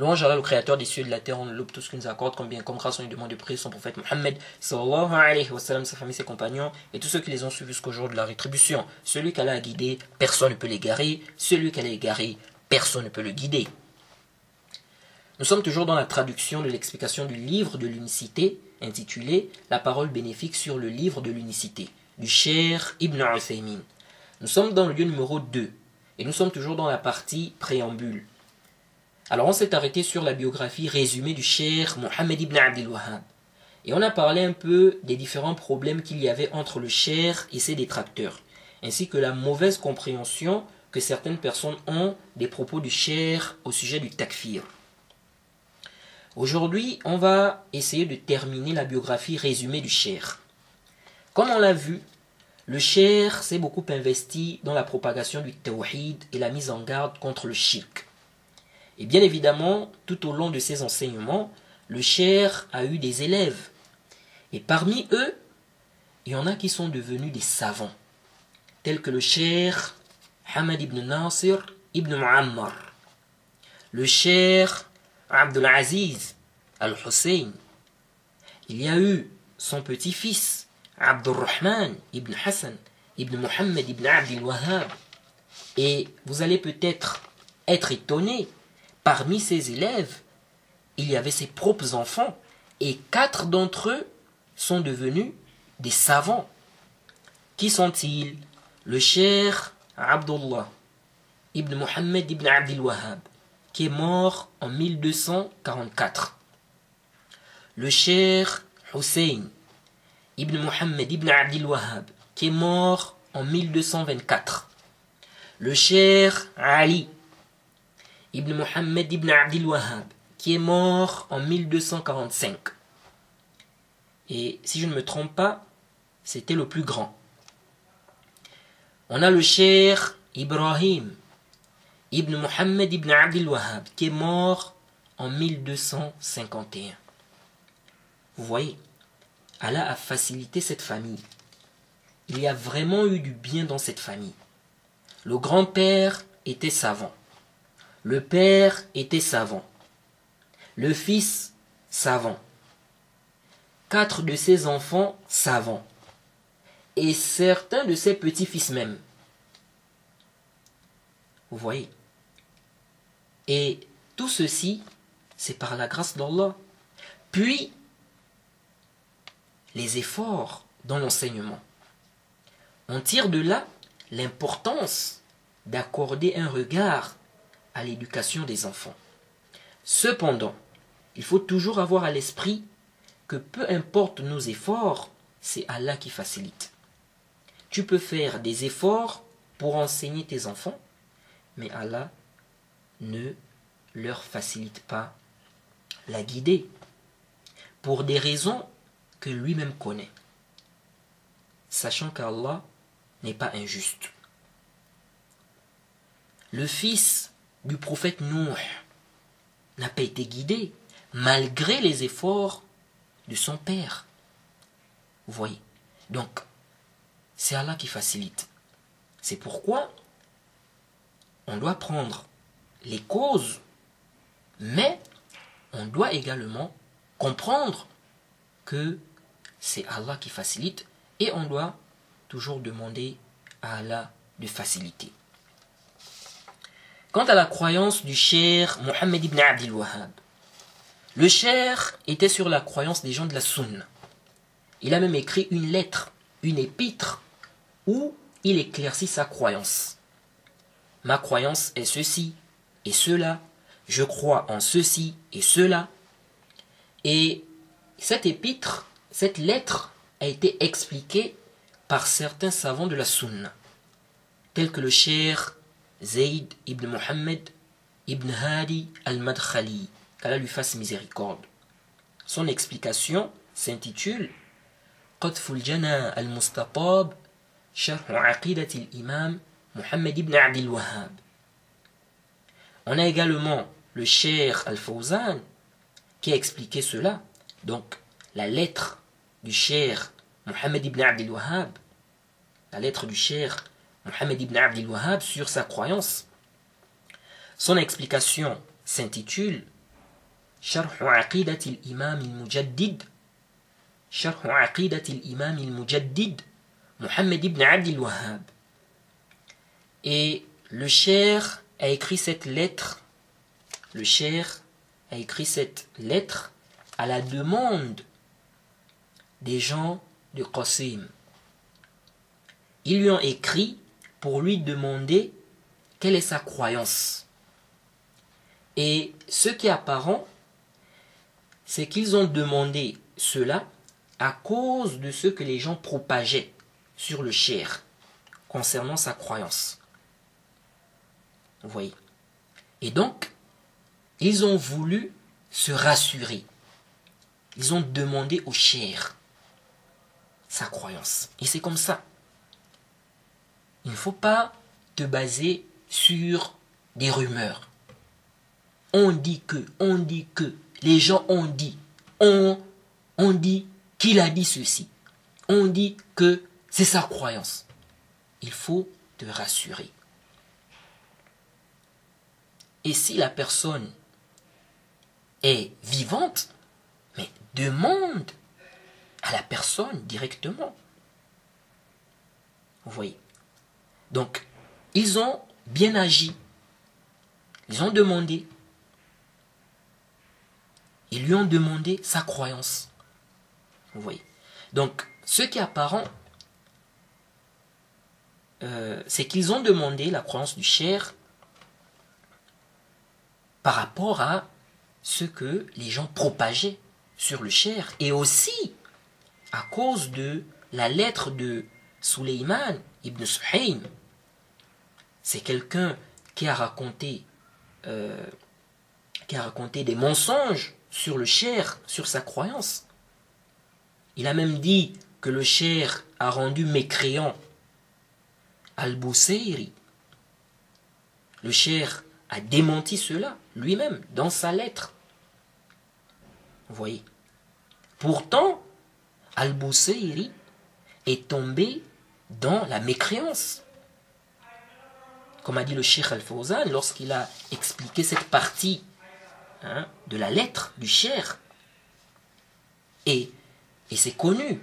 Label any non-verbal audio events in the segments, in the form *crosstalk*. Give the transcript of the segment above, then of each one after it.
Louange Allah, le créateur des cieux et de la terre, on loue tout ce qu'il nous accorde, comme bien comme grâce, on lui demande de prier son prophète Mohammed, sallallahu alayhi wa sallam, sa famille, ses compagnons, et tous ceux qui les ont suivis jusqu'au jour de la rétribution. Celui qu'Allah a guidé, personne ne peut l'égarer. Celui qu'elle a égaré, personne ne peut le guider. Nous sommes toujours dans la traduction de l'explication du livre de l'unicité, intitulé La parole bénéfique sur le livre de l'unicité, du cher Ibn Uthaymin. Nous sommes dans le lieu numéro 2, et nous sommes toujours dans la partie préambule. Alors on s'est arrêté sur la biographie résumée du cher Mohammed ibn Abdel Wahhab. Et on a parlé un peu des différents problèmes qu'il y avait entre le cher et ses détracteurs, ainsi que la mauvaise compréhension que certaines personnes ont des propos du cher au sujet du takfir. Aujourd'hui, on va essayer de terminer la biographie résumée du cher. Comme on l'a vu, le cher s'est beaucoup investi dans la propagation du tawhid et la mise en garde contre le shirk. Et bien évidemment, tout au long de ses enseignements, le cher a eu des élèves. Et parmi eux, il y en a qui sont devenus des savants, tels que le cher Hamad ibn Nasir ibn Muammar, le cher Abdul Aziz al-Hussein. Il y a eu son petit-fils Abdurrahman ibn Hassan ibn Muhammad ibn Abdul Wahhab. Et vous allez peut-être être étonné Parmi ses élèves, il y avait ses propres enfants, et quatre d'entre eux sont devenus des savants. Qui sont-ils? Le cher Abdullah ibn Muhammad ibn Abdul Wahhab, qui est mort en 1244. Le cher Hussein ibn Muhammad ibn Abdul Wahhab, qui est mort en 1224. Le cher Ali Ibn Muhammad ibn Abdil Wahhab, qui est mort en 1245. Et si je ne me trompe pas, c'était le plus grand. On a le cher Ibrahim ibn Muhammad ibn Abdil Wahhab, qui est mort en 1251. Vous voyez, Allah a facilité cette famille. Il y a vraiment eu du bien dans cette famille. Le grand-père était savant. Le père était savant. Le fils savant. Quatre de ses enfants savants. Et certains de ses petits-fils même. Vous voyez? Et tout ceci, c'est par la grâce d'Allah. Puis, les efforts dans l'enseignement. On tire de là l'importance d'accorder un regard à l'éducation des enfants. Cependant, il faut toujours avoir à l'esprit que peu importe nos efforts, c'est Allah qui facilite. Tu peux faire des efforts pour enseigner tes enfants, mais Allah ne leur facilite pas la guider pour des raisons que lui-même connaît, sachant qu'Allah n'est pas injuste. Le fils du prophète Nuh n'a pas été guidé malgré les efforts de son père. Vous voyez? Donc, c'est Allah qui facilite. C'est pourquoi on doit prendre les causes, mais on doit également comprendre que c'est Allah qui facilite et on doit toujours demander à Allah de faciliter. Quant à la croyance du cher Mohammed ibn Abdil Wahhab, le cher était sur la croyance des gens de la Sunna. Il a même écrit une lettre, une épître, où il éclaircit sa croyance. Ma croyance est ceci et cela, je crois en ceci et cela. Et cette épître, cette lettre a été expliquée par certains savants de la Sunna, tels que le cher Zayd ibn Muhammad ibn Hadi al-Madkhali, qu'Allah lui fasse miséricorde. Son explication s'intitule قطف الجنى المستطاب شرح عقيدة الإمام محمد بن عبد الوهاب On a également le Cheikh Al-Fawzan qui a expliqué cela. Donc, la lettre du Cheikh Mohammed ibn Abdel Wahhab, la lettre du Cheikh Mohammed ibn Abdel Wahhab sur sa croyance. Son explication s'intitule شرح عقيدة الإمام المجدد شرح عقيدة الإمام المجدد محمد ibn Abdel Wahhab. Et le Cheikh a écrit cette lettre, le Cheikh a écrit cette lettre à la demande des gens de Qasim. Ils lui ont écrit pour lui demander quelle est sa croyance. Et ce qui est apparent, c'est qu'ils ont demandé cela à cause de ce que les gens propageaient sur le cher concernant sa croyance. Vous voyez Et donc, ils ont voulu se rassurer. Ils ont demandé au cher sa croyance. Et c'est comme ça. Il ne faut pas te baser sur des rumeurs. On dit que, on dit que, les gens ont dit, on, dit qu'il a dit ceci. On dit que c'est sa croyance. Il faut te rassurer. Et si la personne est vivante, mais demande à la personne directement. Vous voyez Donc, ils ont bien agi. Ils ont demandé. Ils lui ont demandé sa croyance. Vous voyez Donc, ce qui est apparent, euh, c'est qu'ils ont demandé la croyance du cher par rapport à ce que les gens propageaient sur le cher et aussi à cause de la lettre de Suleiman ibn Suhaym. C'est quelqu'un qui a raconté euh, qui a raconté des mensonges sur le cher, sur sa croyance. Il a même dit que le cher a rendu mécréant Al-Bousseiri. Le cher a démenti cela lui-même dans sa lettre. Vous voyez Pourtant, Al-Bousseiri est tombé dans la mécréance. Comme a dit le Cheikh Al-Fawzan lorsqu'il a expliqué cette partie hein, de la lettre du Cheikh. Et, c'est connu,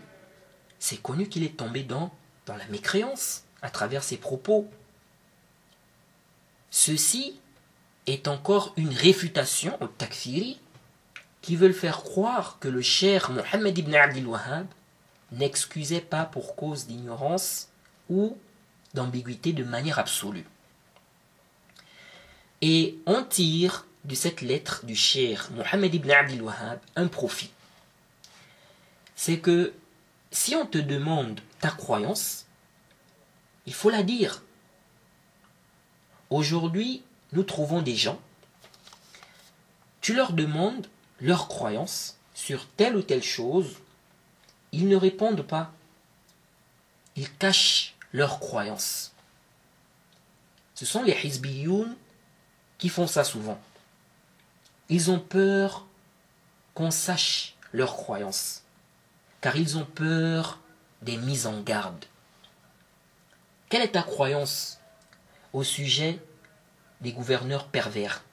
c'est connu qu'il est tombé dans, la mécréance à travers ses propos. Ceci est encore une réfutation au takfiri qui veulent faire croire que le cher Mohammed ibn Abdel Wahhab n'excusait pas pour cause d'ignorance ou d'ambiguïté de manière absolue. Et on tire de cette lettre du cher Mohammed ibn Abdel Wahhab un profit. C'est que si on te demande ta croyance, il faut la dire. Aujourd'hui, nous trouvons des gens, tu leur demandes leur croyance sur telle ou telle chose, ils ne répondent pas. Ils cachent leur croyance. Ce sont les Hizbiyoun qui font ça souvent. Ils ont peur qu'on sache leur croyance, car ils ont peur des mises en garde. Quelle est ta croyance au sujet des gouverneurs pervers?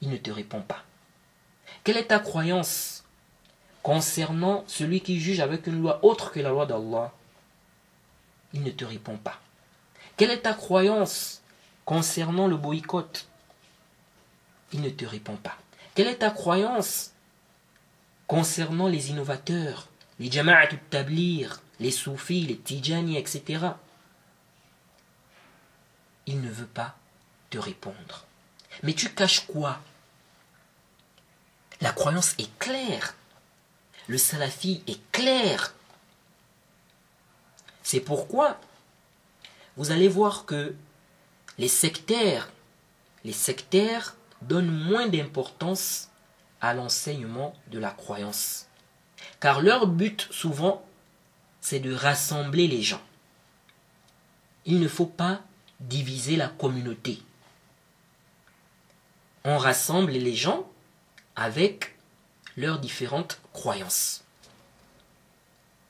Il ne te répond pas. Quelle est ta croyance concernant celui qui juge avec une loi autre que la loi d'Allah? Il ne te répond pas. Quelle est ta croyance concernant le boycott Il ne te répond pas. Quelle est ta croyance concernant les innovateurs, les jama'at tablir, les soufis, les tijani, etc. Il ne veut pas te répondre. Mais tu caches quoi? La croyance est claire. Le salafi est clair. C'est pourquoi vous allez voir que les sectaires, donnent moins d'importance à l'enseignement de la croyance. Car leur but souvent, c'est de rassembler les gens. il ne faut pas diviser la communauté. On rassemble les gens avec leurs différentes croyances.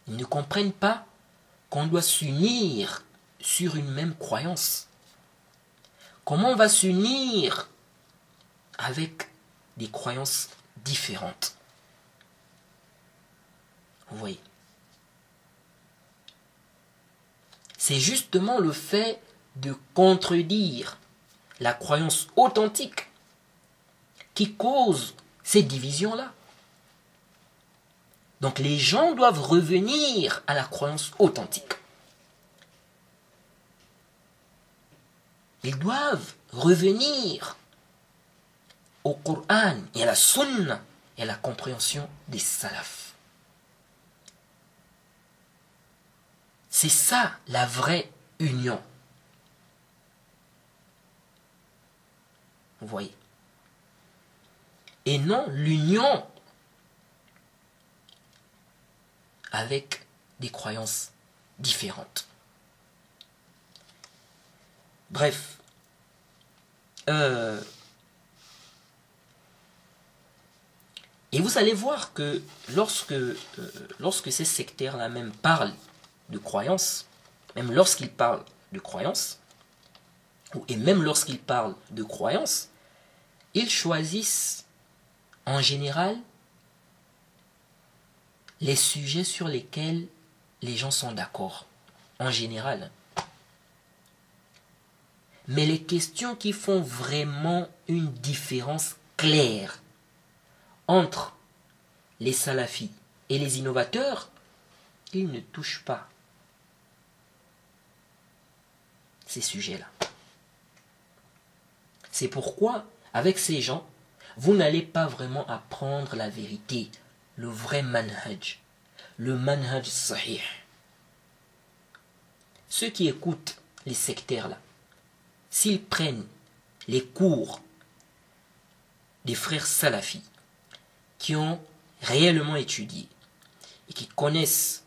Ils ne comprennent pas qu'on doit s'unir sur une même croyance. Comment on va s'unir avec des croyances différentes? Vous voyez C'est justement le fait de contredire la croyance authentique qui cause ces divisions-là. Donc les gens doivent revenir à la croyance authentique. Ils doivent revenir au Coran et à la Sunna et à la compréhension des salafs. C'est ça la vraie union. Vous voyez Et non l'union avec des croyances différentes. Bref, euh, et vous allez voir que lorsque, euh, lorsque ces sectaires-là même parlent de croyances, même lorsqu'ils parlent de croyances, et même lorsqu'ils parlent de croyances, ils choisissent en général les sujets sur lesquels les gens sont d'accord, en général. Mais les questions qui font vraiment une différence claire entre les salafis et les innovateurs, ils ne touchent pas ces sujets-là. C'est pourquoi, avec ces gens, vous n'allez pas vraiment apprendre la vérité, le vrai manhaj, le manhaj sahih. Ceux qui écoutent les sectaires là, s'ils prennent les cours des frères salafis qui ont réellement étudié et qui connaissent,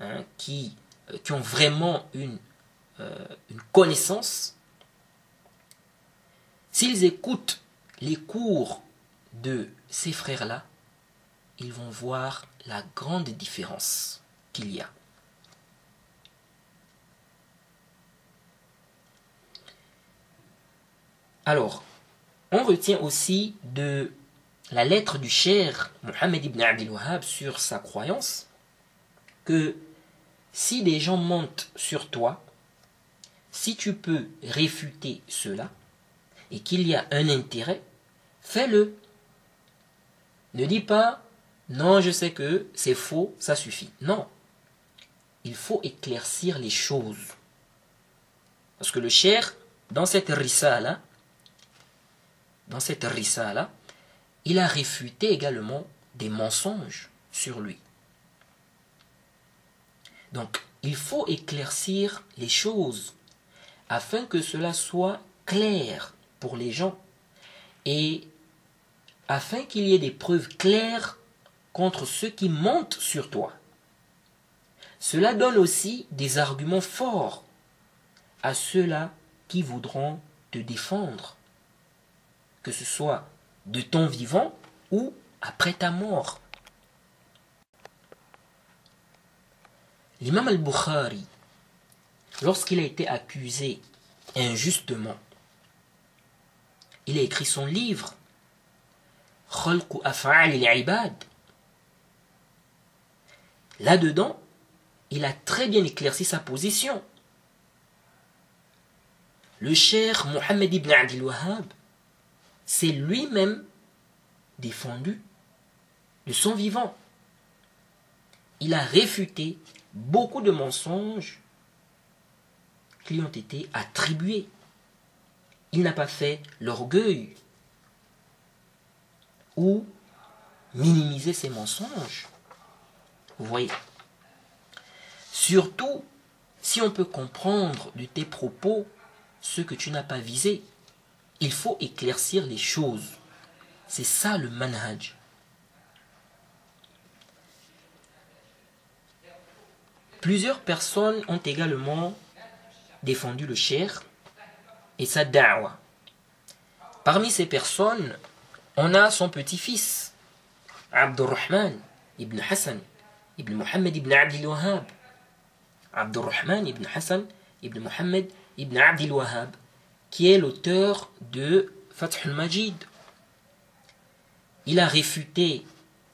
hein, qui, euh, qui ont vraiment une, euh, une connaissance, s'ils écoutent les cours de ces frères-là, ils vont voir la grande différence qu'il y a. Alors, on retient aussi de la lettre du cher Mohammed ibn Abdel Wahhab sur sa croyance que si des gens montent sur toi, si tu peux réfuter cela et qu'il y a un intérêt, fais-le. Ne dis pas non, je sais que c'est faux, ça suffit. Non. Il faut éclaircir les choses. Parce que le cher, dans cette rissa-là, dans cette rissa-là, il a réfuté également des mensonges sur lui. Donc, il faut éclaircir les choses afin que cela soit clair pour les gens et afin qu'il y ait des preuves claires contre ceux qui montent sur toi. Cela donne aussi des arguments forts à ceux-là qui voudront te défendre, que ce soit de ton vivant ou après ta mort. L'imam al-Bukhari, lorsqu'il a été accusé injustement, il a écrit son livre Là-dedans, il a très bien éclairci sa position. Le cher Mohammed ibn Abdel Wahhab s'est lui-même défendu de son vivant. Il a réfuté beaucoup de mensonges qui lui ont été attribués. Il n'a pas fait l'orgueil ou minimiser ses mensonges. Vous voyez Surtout si on peut comprendre de tes propos ce que tu n'as pas visé. Il faut éclaircir les choses. C'est ça le manhaj. Plusieurs personnes ont également défendu le cher et sa da'wa. Parmi ces personnes, on a son petit-fils, Abdurrahman ibn Hassan ibn Muhammad ibn Abdul Wahhab. Abdurrahman ibn Hassan ibn Muhammad ibn Abdul Wahhab, qui est l'auteur de Fath al-Majid. Il a réfuté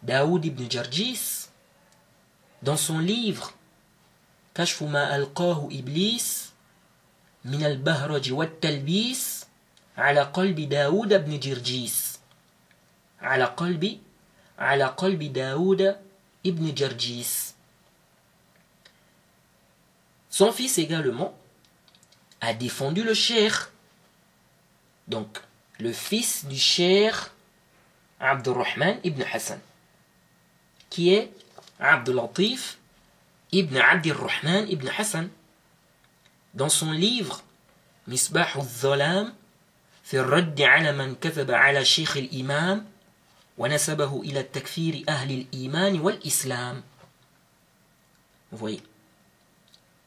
Daoud ibn Jarjis dans son livre Kashfu ma alqahu iblis min al-bahraj wa talbis ala qalbi Daoud ibn Jarjis. Ala qalbi ala qalbi Daoud ibn Jarjis. Son fils également a défendu le cheikh Donc, le fils du cher Abdurrahman ibn Hassan, qui est Abdulatif ibn Abdurrahman ibn Hassan. Dans son livre Misbah al-Zalam, في الرد على من كذب على شيخ الإمام ونسبه إلى التكفير أهل الإيمان والإسلام Vous voyez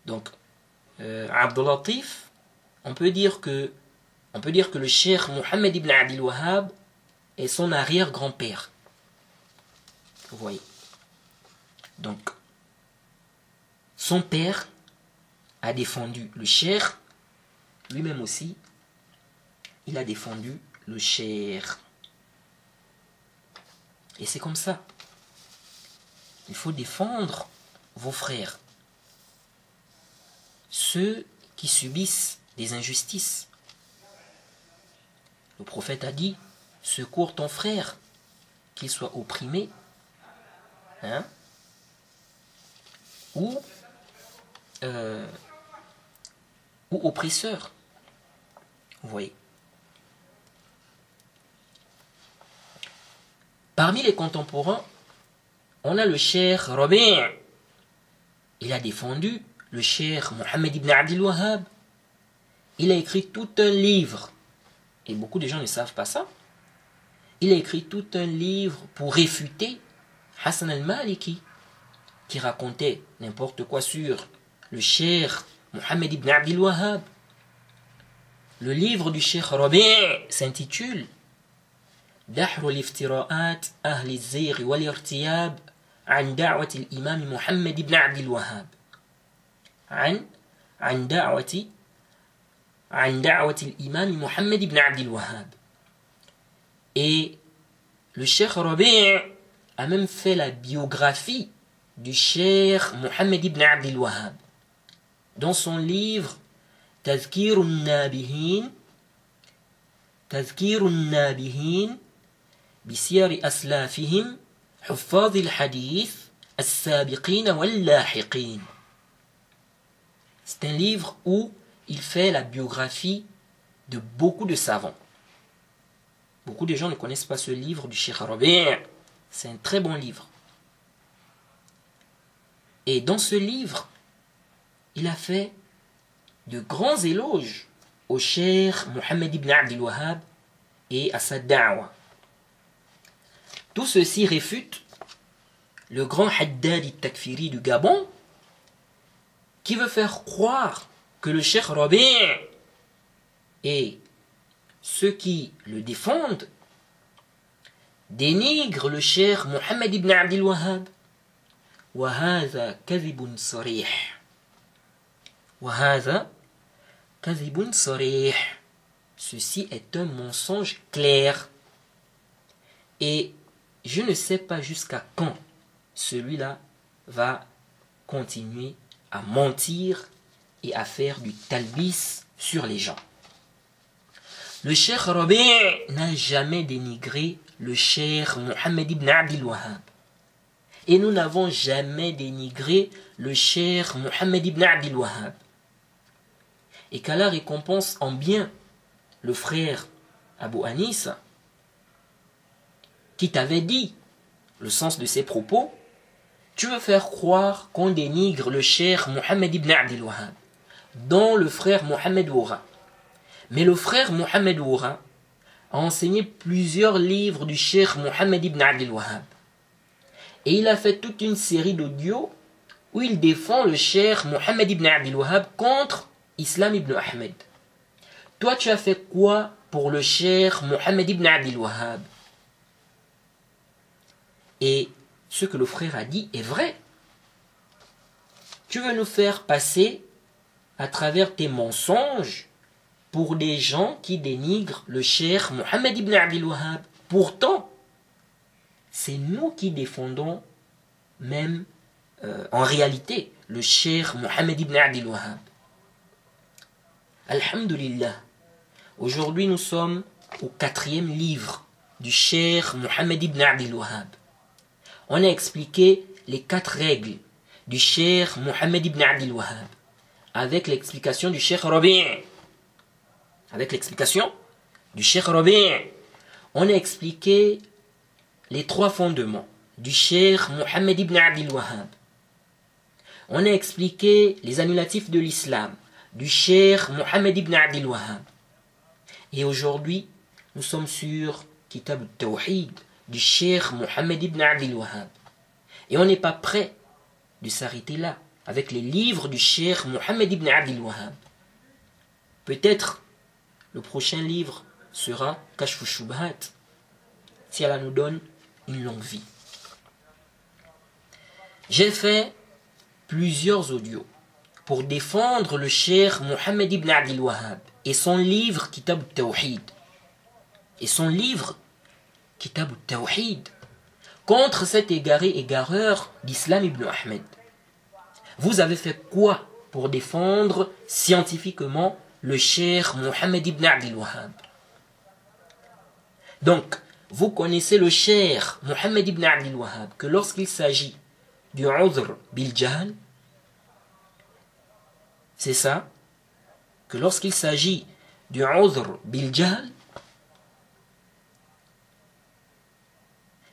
Donc, euh, Abdul Latif, on peut dire que on peut dire que le cheikh Mohammed ibn Abdul Wahhab est son arrière-grand-père. Vous voyez Donc, son père a défendu le cheikh, lui-même aussi, il a défendu le cheikh. Et c'est comme ça. Il faut défendre vos frères. Ceux qui subissent des injustices. Le prophète a dit, secours ton frère, qu'il soit opprimé, hein, ou, euh, ou oppresseur. Vous voyez. Parmi les contemporains, on a le cher Rabi'. Il a défendu le cher Mohammed ibn Abdul Wahhab. Il a écrit tout un livre Et beaucoup de gens ne savent pas ça. Il a écrit tout un livre pour réfuter Hassan al-Maliki, qui racontait n'importe quoi sur le cher Mohammed ibn Abdul Wahhab. Le livre du cher Rabi' s'intitule دحر الافتراءات أهل الزيغ والارتياب عن دعوة الإمام محمد بن عبد الوهاب عن عن دعوة عن دعوة الإمام محمد بن عبد الوهاب. Et le Cheikh Rabi' a même fait la biographie du Cheikh Mohammed ibn Abdel Wahhab dans son livre تذكير النابهين تذكير النابهين بسير أسلافهم حفاظ الحديث السابقين واللاحقين C'est un livre où il fait la biographie de beaucoup de savants. Beaucoup de gens ne connaissent pas ce livre du Cheikh Rabi'. C'est un très bon livre. Et dans ce livre, il a fait de grands éloges au Cheikh Mohammed ibn Abdel Wahhab et à sa da'wa. Tout ceci réfute le grand Haddad al-Takfiri du Gabon qui veut faire croire que le Cheikh Rabi' et ceux qui le défendent dénigrent le Cheikh Mohammed ibn Abdel Wahhab. وهذا كذب صريح وهذا كذب صريح Ceci est un mensonge clair. Et je ne sais pas jusqu'à quand celui-là va continuer à mentir et à faire du talbis sur les gens. Le cheikh Rabi' n'a jamais dénigré le cheikh Mohammed ibn Abdel Wahhab. Et nous n'avons jamais dénigré le cheikh Mohammed ibn Abdel Wahhab. Et qu'Allah récompense en bien le frère Abu Anis, qui t'avait dit le sens de ses propos, tu veux faire croire qu'on dénigre le cher Mohammed ibn Abdel Wahhab, dont le frère Mohammed Oura. Mais le frère Mohammed Oura a enseigné plusieurs livres du cher Mohammed ibn Abdel Wahhab. Et il a fait toute une série d'audios où il défend le cher Mohammed ibn Abdel Wahhab contre Islam ibn Ahmed, toi tu as fait quoi pour le cher Mohammed ibn Abdel Wahhab? Et ce que le frère a dit est vrai. Tu veux nous faire passer à travers tes mensonges pour des gens qui dénigrent le cher Mohammed ibn Abdel Wahhab. Pourtant, c'est nous qui défendons même euh, en réalité le cher Mohammed ibn Abdel Wahhab. Alhamdulillah. Aujourd'hui, nous sommes au quatrième livre du cher Mohammed ibn Abdel Wahhab. On a expliqué les quatre règles du cher Mohammed ibn Abdel Wahhab avec l'explication du cher Rabi' avec l'explication du Cheikh Rabi' on a expliqué les trois fondements du Cheikh Mohammed ibn Abdel Wahhab. On a expliqué les annulatifs de l'islam du Cheikh Mohammed ibn Abdel Wahhab. Et aujourd'hui, nous sommes sur Kitab al-Tawhid du Cheikh Mohammed ibn Abdel Wahhab. Et on n'est pas prêt de s'arrêter là avec les livres du Cheikh Mohammed ibn Abdel Wahhab. Peut-être le prochain livre sera Kashfu Shubhat, si Allah nous donne une longue vie. J'ai fait plusieurs audios pour défendre le cher Mohammed ibn Abdel Wahhab et son livre Kitab al-Tawhid et son livre Kitab al-Tawhid contre cet égaré égareur d'Islam ibn Ahmed. Vous avez fait quoi pour défendre scientifiquement le cher Mohammed ibn Abdel Wahhab? Donc, vous connaissez le cher Mohammed ibn Abdel Wahhab que lorsqu'il s'agit du udhr bil c'est ça, que lorsqu'il s'agit du udhr bil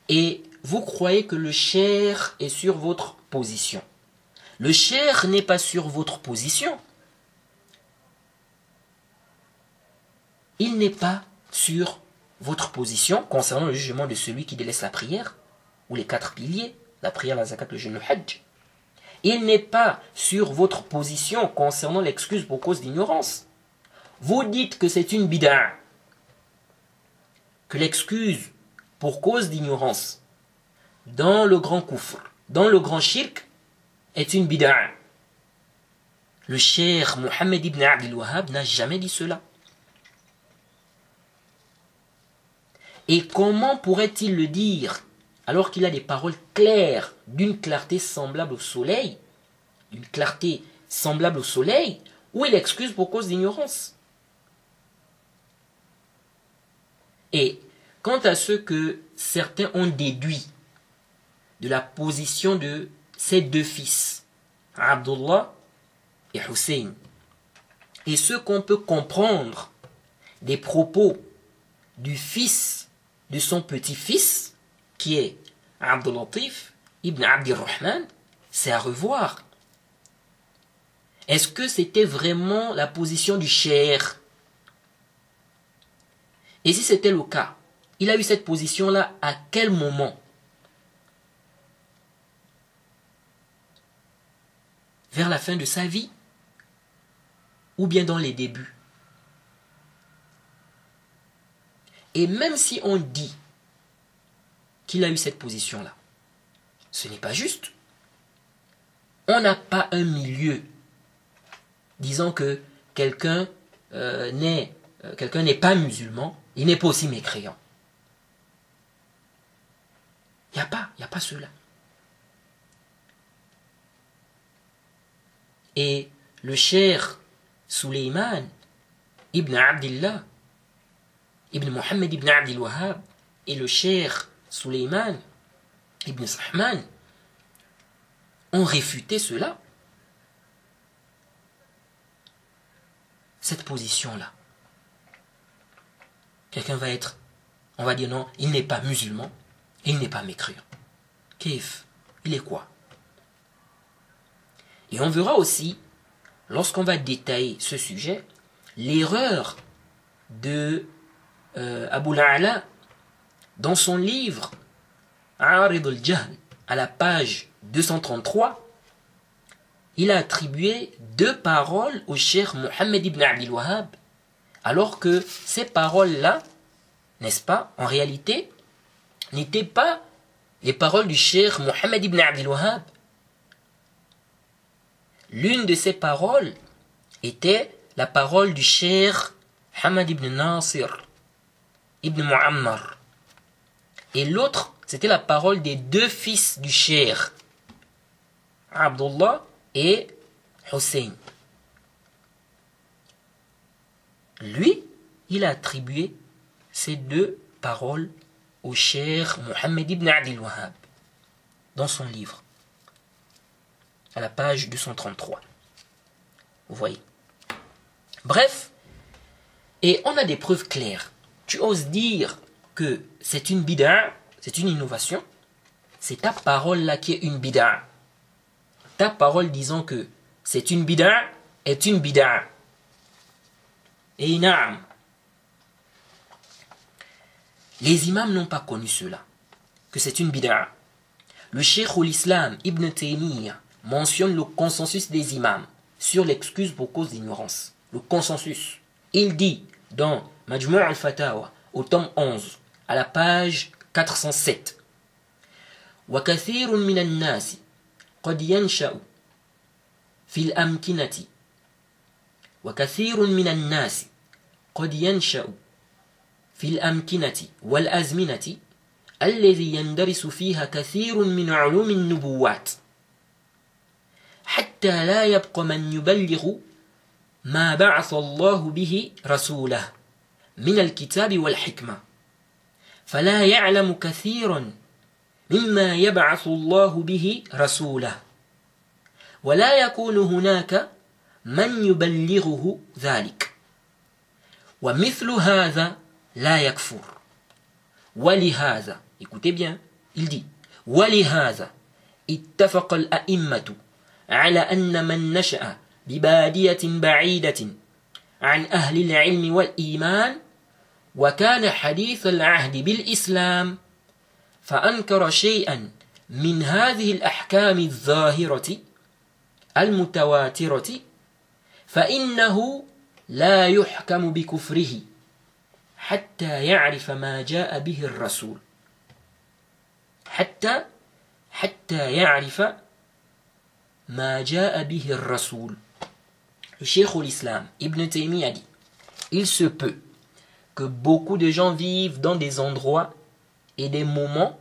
et vous croyez que le cher est sur votre position? Le cher n'est pas sur votre position. il n'est pas sur votre position concernant le jugement de celui qui délaisse la prière, ou les quatre piliers, la prière, la zakat, le jeûne, le hajj. Il n'est pas sur votre position concernant l'excuse pour cause d'ignorance. Vous dites que c'est une bid'a, que l'excuse pour cause d'ignorance dans le grand kufr, dans le grand shirk, est une bid'a. Le cher Mohammed ibn Abdel n'a jamais dit cela. Et comment pourrait-il le dire alors qu'il a des paroles claires, d'une clarté semblable au soleil, d'une clarté semblable au soleil, ou il excuse pour cause d'ignorance? Et quant à ce que certains ont déduit de la position de ces deux fils, Abdullah et Hussein, et ce qu'on peut comprendre des propos du fils de son petit-fils, qui est Abdul-Latif ibn Abdir-Rahman, c'est à revoir. Est-ce que c'était vraiment la position du cher? Et si c'était le cas, il a eu cette position-là à quel moment? Vers la fin de sa vie Ou bien dans les débuts Et même si on dit qu'il a eu cette position-là, ce n'est pas juste. On n'a pas un milieu disant que quelqu'un euh, n'est euh, quelqu'un n'est pas musulman, il n'est pas aussi mécréant. Il n'y a pas, il n'y a pas cela. Et le cher Suleiman ibn Abdillah Ibn Muhammad ibn Abdel Wahhab et le cher Suleiman ibn Sahman ont réfuté cela. Cette position-là. Quelqu'un va être, on va dire non, il n'est pas musulman, il n'est pas mécréant. Kif, il est quoi? Et on verra aussi, lorsqu'on va détailler ce sujet, l'erreur de euh, Abu dans son livre al-Jahl, à la page 233, il a attribué deux paroles au cher Mohammed ibn Abdul Wahhab, alors que ces paroles-là, n'est-ce pas, en réalité, n'étaient pas les paroles du cher Mohammed ibn Abdul Wahhab. L'une de ces paroles était la parole du cher Hamad ibn Nasir ibn Muammar. Et l'autre, c'était la parole des deux fils du cher, Abdullah et Hussein. Lui, il a attribué ces deux paroles au cher Mohammed ibn Adil Wahhab dans son livre, la page 233. Vous voyez. Bref, et on a des preuves claires. Tu oses dire que c'est une bid'a, c'est une innovation, c'est ta parole là qui est une bid'a. Ta parole disant que c'est une bid'a est une bid'a. Et naam. Les imams n'ont pas connu cela, que c'est une bid'a. Le cheikh l'Islam Ibn Taymiyyah mentionne le consensus des imams sur l'excuse pour cause d'ignorance. Le consensus. Il dit dans Majmu' al-Fatawa, au tome 11, à la page 407, وكثير من الناس قد ينشأ في الأمكنة وكثير من الناس قد ينشأ في الأمكنة والأزمنة الذي يندرس فيها كثير من علوم النبوات حتى لا يبقى من يبلغ ما بعث الله به رسوله من الكتاب والحكمة. فلا يعلم كثيرا مما يبعث الله به رسوله. ولا يكون هناك من يبلغه ذلك. ومثل هذا لا يكفر. ولهذا ولهذا اتفق الأئمة على أن من نشأ ببادية بعيدة عن أهل العلم والإيمان وكان حديث العهد بالإسلام فأنكر شيئا من هذه الأحكام الظاهرة المتواترة فإنه لا يحكم بكفره حتى يعرف ما جاء به الرسول. حتى حتى يعرف ma ja'a bihi rasoul. Le cheikh l'islam, Ibn Taymi a dit Il se peut que beaucoup de gens vivent dans des endroits et des moments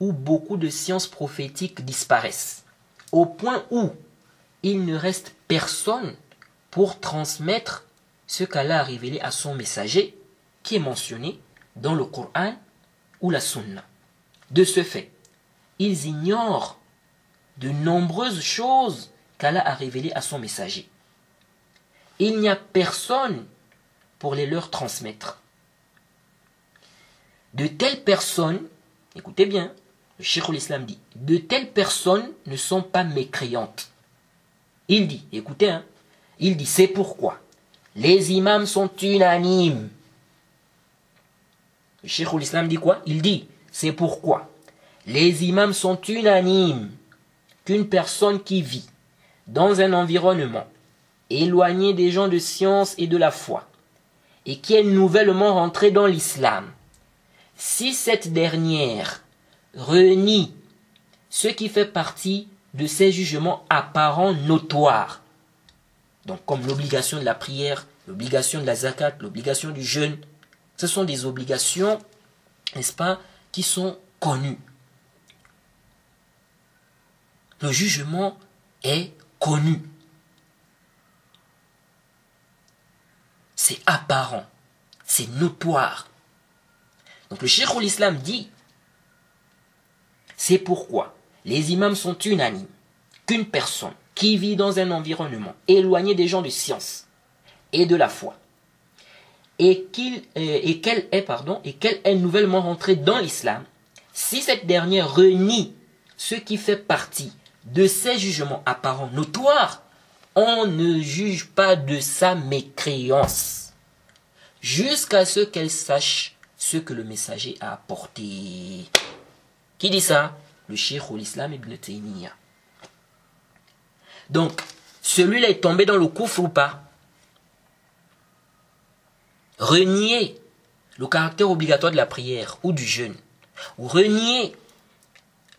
où beaucoup de sciences prophétiques disparaissent, au point où il ne reste personne pour transmettre ce qu'Allah a révélé à son messager, qui est mentionné dans le Coran ou la Sunna. De ce fait, ils ignorent de nombreuses choses qu'Allah a révélées à son messager. Il n'y a personne pour les leur transmettre. De telles personnes, écoutez bien, le Cheikh l'Islam dit, de telles personnes ne sont pas mécréantes. Il dit, écoutez, hein, il dit, c'est pourquoi les imams sont unanimes. Le Cheikh l'Islam dit quoi? Il dit, c'est pourquoi les imams sont unanimes qu'une personne qui vit dans un environnement éloigné des gens de science et de la foi, et qui est nouvellement rentrée dans l'islam, si cette dernière renie ce qui fait partie de ses jugements apparents notoires, donc comme l'obligation de la prière, l'obligation de la zakat, l'obligation du jeûne, ce sont des obligations, n'est-ce pas, qui sont connues. Le jugement est connu. C'est apparent, c'est notoire. Donc le Cheikh l'Islam dit, c'est pourquoi les imams sont unanimes qu'une personne qui vit dans un environnement éloigné des gens de science et de la foi, et euh, qu'elle est, pardon, et qu'elle est nouvellement rentrée dans l'islam, si cette dernière renie ce qui fait partie de ses jugements apparents notoires, on ne juge pas de sa mécréance jusqu'à ce qu'elle sache ce que le messager a apporté. Qui dit ça? Le Cheikh l'Islam ibn Taymiyyah. Donc, celui-là est tombé dans le coufre ou pas? Renier le caractère obligatoire de la prière ou du jeûne, ou renier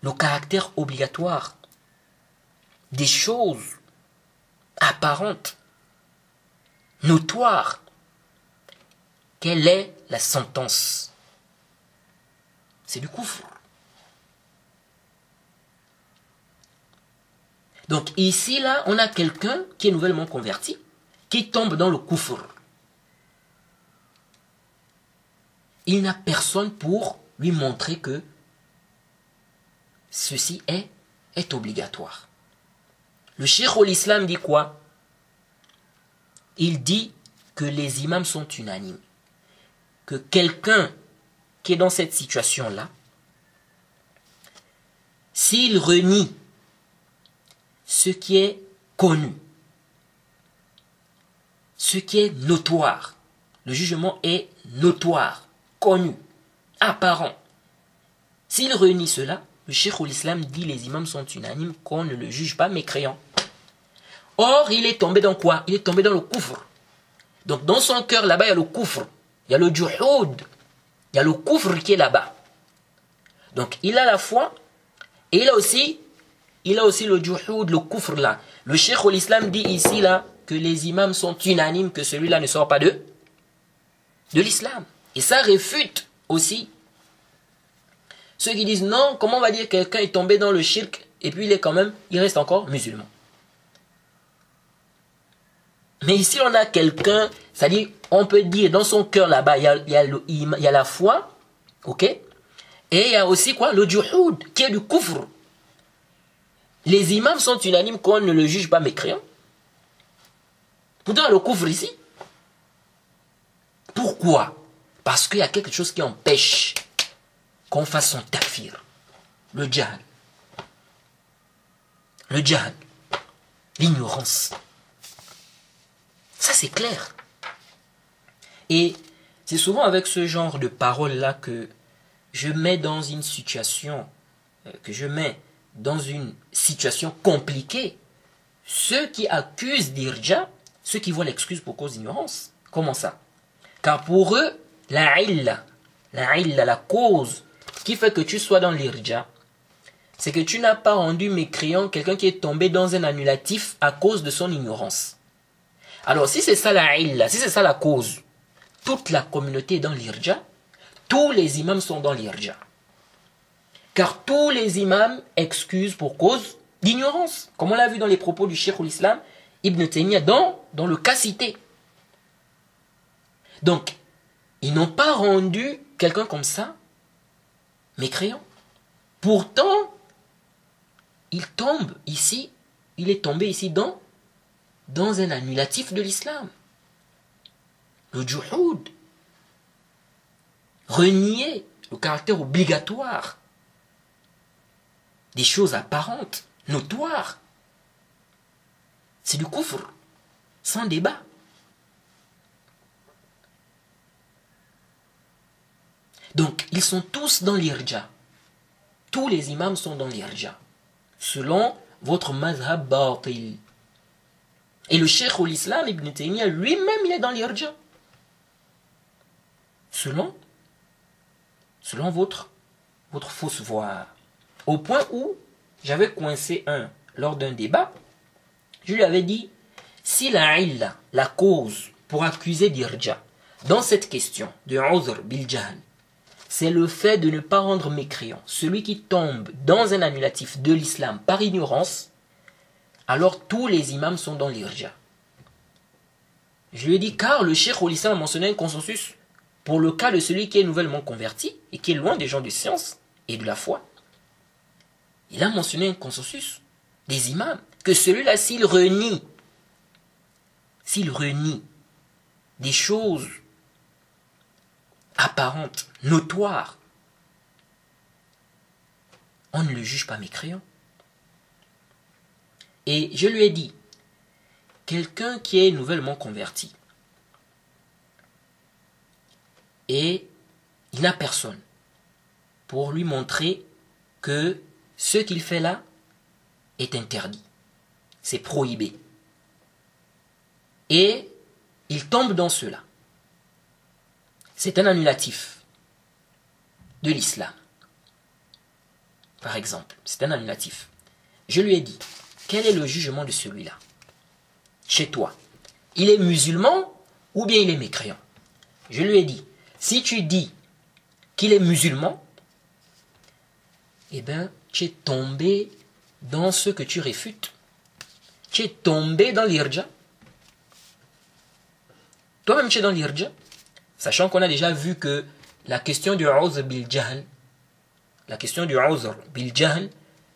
le caractère obligatoire des choses apparentes, notoires. Quelle est la sentence? C'est du coufre. Donc ici, là, on a quelqu'un qui est nouvellement converti, qui tombe dans le coufre. Il n'a personne pour lui montrer que ceci est, est obligatoire. Le Cheikh l'Islam dit quoi? Il dit que les imams sont unanimes. Que quelqu'un qui est dans cette situation-là, s'il renie ce qui est connu, ce qui est notoire, le jugement est notoire, connu, apparent. S'il renie cela, le Cheikh l'Islam dit les imams sont unanimes qu'on ne le juge pas mécréant. Or, il est tombé dans quoi? Il est tombé dans le coufre. Donc, dans son cœur, là-bas, il y a le coufre. Il y a le juhud. Il y a le coufre qui est là-bas. Donc, il a la foi et il a aussi, il a aussi le juhud, le coufre là. Le Cheikh l'Islam dit ici, là, que les imams sont unanimes que celui-là ne sort pas de, de l'islam. Et ça réfute aussi ceux qui disent non, comment on va dire que quelqu'un est tombé dans le shirk et puis il est quand même, il reste encore musulman? Mais ici, on a quelqu'un, c'est-à-dire, on peut dire dans son cœur là-bas, il y a, la foi, ok? Et il y a aussi quoi? Le juhud, qui est du kufr. Les imams sont unanimes qu'on ne le juge pas mécréant. Pourtant, le kufr ici. Pourquoi? Parce qu'il y a quelque chose qui empêche qu'on fasse son takfir. Le djihad. Le djihad. L'ignorance. Ça, c'est clair. Et c'est souvent avec ce genre de paroles-là que je mets dans une situation, euh, que je mets dans une situation compliquée ceux qui accusent d'irja, ceux qui voient l'excuse pour cause d'ignorance. Comment ça? Car pour eux, la illa, la illa, la cause qui fait que tu sois dans l'irja, c'est que tu n'as pas rendu mécréant quelqu'un qui est tombé dans un annulatif à cause de son ignorance. Alors si c'est ça la illa, si c'est ça la cause, toute la communauté est dans l'irja, tous les imams sont dans l'irja. Car tous les imams excusent pour cause d'ignorance, comme on l'a vu dans les propos du Cheikh l'Islam, Ibn Taymiyyah, dans, dans le cas cité. Donc, ils n'ont pas rendu quelqu'un comme ça mécréant. Pourtant, il tombe ici, il est tombé ici dans, dans un annulatif de l'islam. Le juhud. Renier le caractère obligatoire des choses apparentes, notoires. C'est du couvre, sans débat. Donc, ils sont tous dans l'irja. Tous les imams sont dans l'irja. Selon votre mazhab batil. Et le cheikh l'islam, Ibn Taymiyyah, lui-même, il est dans l'irja. Selon, selon votre, votre fausse voix. Au point où j'avais coincé un lors d'un débat, je lui avais dit, si la la cause pour accuser d'irja, dans cette question de Uzr Biljan, c'est le fait de ne pas rendre mécréant celui qui tombe dans un annulatif de l'islam par ignorance, alors tous les imams sont dans l'irja. Je lui ai dit, car le cheikh au a mentionné un consensus pour le cas de celui qui est nouvellement converti et qui est loin des gens de science et de la foi. Il a mentionné un consensus des imams, que celui-là, s'il renie, s'il renie des choses apparente, notoire, on ne le juge pas mécréant. Et je lui ai dit, quelqu'un qui est nouvellement converti, et il n'a personne pour lui montrer que ce qu'il fait là est interdit. c'est prohibé. Et il tombe dans cela. C'est un annulatif de l'islam. Par exemple, c'est un annulatif. Je lui ai dit, quel est le jugement de celui-là Chez toi. Il est musulman ou bien il est mécréant Je lui ai dit, si tu dis qu'il est musulman, eh bien, tu es tombé dans ce que tu réfutes. Tu es tombé dans l'irja. Toi-même, tu es dans l'irja. Sachant qu'on a déjà vu que la question du uzr bil la question du uzr bil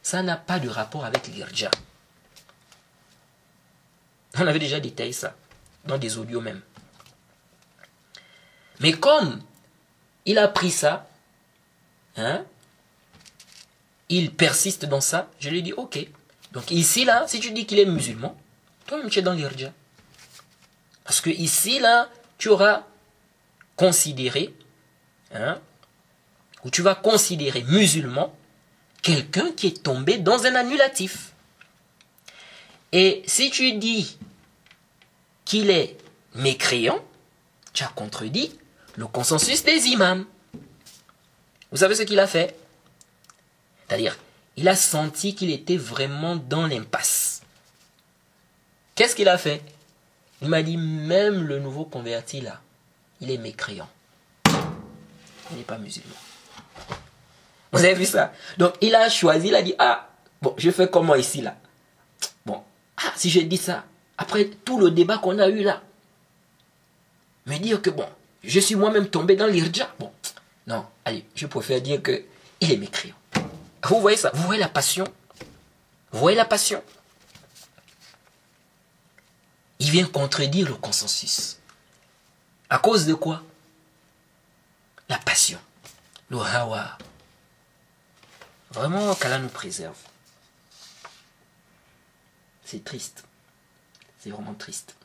ça n'a pas de rapport avec l'irja. On avait déjà détaillé ça dans des audios même. Mais comme il a pris ça, hein, il persiste dans ça, je lui dis ok. Donc ici là, si tu dis qu'il est musulman, toi-même tu es dans l'irja. Parce que ici là, tu auras considéré, hein, ou tu vas considérer musulman quelqu'un qui est tombé dans un annulatif. Et si tu dis qu'il est mécréant, tu as contredit le consensus des imams. Vous savez ce qu'il a fait? C'est-à-dire, il a senti qu'il était vraiment dans l'impasse. Qu'est-ce qu'il a fait? Il m'a dit, même le nouveau converti là, il est mécréant. Il n'est pas musulman. Vous avez vu ça? Donc il a choisi, il a dit, ah, bon, je fais comment ici là ah, si je dis ça, après tout le débat qu'on a eu là, me dire que bon, je suis moi-même tombé dans l'irja, bon, non, allez, je préfère dire que il est mécréant. Vous voyez ça Vous voyez la passion? Vous voyez la passion? Il vient contredire le consensus. À cause de quoi? La passion. Le hawa. Vraiment qu'Allah nous préserve. C'est triste. C'est vraiment triste.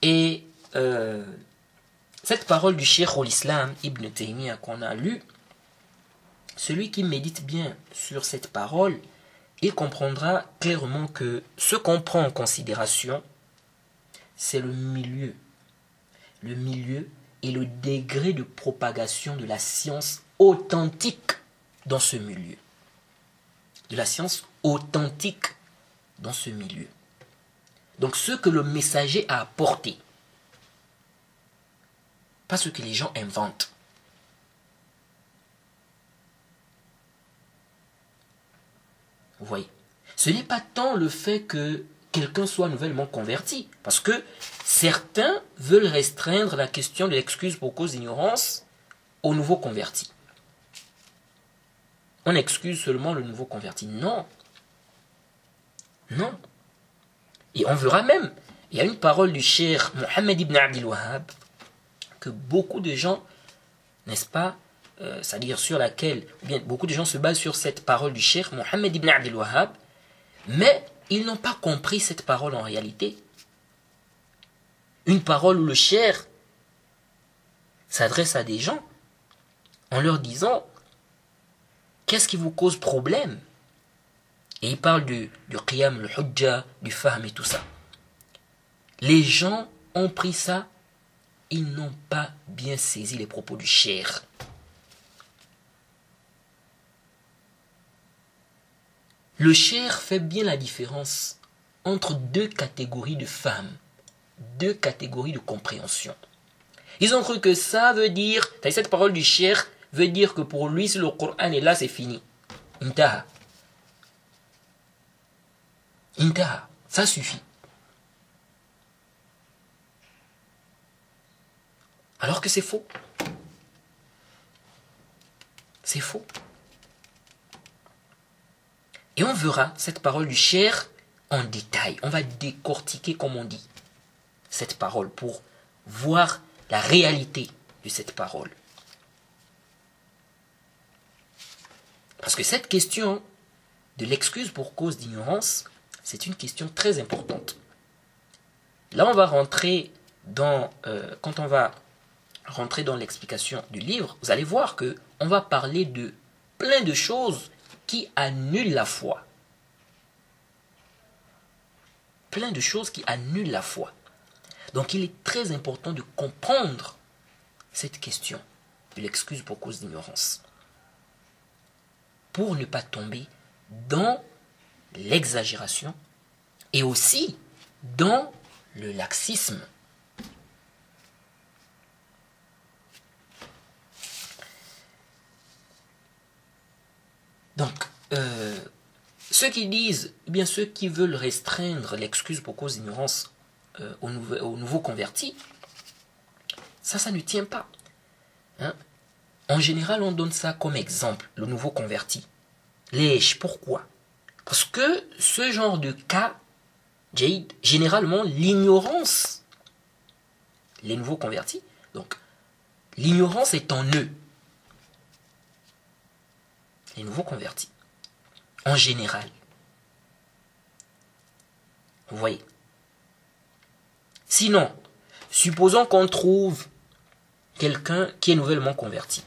Et euh, cette parole du Cheikh al-Islam Ibn Taymiyyah qu'on a lue, celui qui médite bien sur cette parole, il comprendra clairement que ce qu'on prend en considération, c'est le milieu. Le milieu et le degré de propagation de la science authentique dans ce milieu. De la science authentique dans ce milieu. Donc ce que le messager a apporté, pas ce que les gens inventent. Vous voyez Ce n'est pas tant le fait que quelqu'un soit nouvellement converti, parce que certains veulent restreindre la question de l'excuse pour cause d'ignorance aux nouveaux convertis. On excuse seulement le nouveau converti. Non. Non. Et on verra même, il y a une parole du cher Mohammed ibn Abdel Wahhab que beaucoup de gens, n'est-ce pas, euh, c'est-à-dire sur laquelle, bien, beaucoup de gens se basent sur cette parole du cher Mohammed ibn Abdel Wahhab, mais ils n'ont pas compris cette parole en réalité. Une parole où le cher s'adresse à des gens en leur disant Qu'est-ce qui vous cause problème? Et il parle du, du qiyam, le hujja, du fahm et tout ça. Les gens ont pris ça, ils n'ont pas bien saisi les propos du cher. Le cher fait bien la différence entre deux catégories de femmes, deux catégories de compréhension. Ils ont cru que ça veut dire, cette parole du cher veut dire que pour lui, si le Coran est là, c'est fini. Intaha. Intaha. Ça suffit. Alors que c'est faux. C'est faux. Et on verra cette parole du cher en détail. On va décortiquer, comme on dit, cette parole pour voir la réalité de cette parole. Parce que cette question de l'excuse pour cause d'ignorance, c'est une question très importante. Là, on va rentrer dans, euh, quand on va rentrer dans l'explication du livre, vous allez voir que on va parler de plein de choses qui annulent la foi. plein de choses qui annulent la foi. Donc il est très important de comprendre cette question de l'excuse pour cause d'ignorance. Pour ne pas tomber dans l'exagération et aussi dans le laxisme. Donc, euh, ceux qui disent, eh bien ceux qui veulent restreindre l'excuse pour cause d'ignorance euh, aux, nouveaux convertis, ça, ça ne tient pas. Hein. En général, on donne ça comme exemple, le nouveau converti. Lèche, pourquoi? Parce que ce genre de cas, Jade, généralement, l'ignorance, les nouveaux convertis, donc, l'ignorance est en eux. Les nouveaux convertis. En général. Vous voyez Sinon, supposons qu'on trouve quelqu'un qui est nouvellement converti.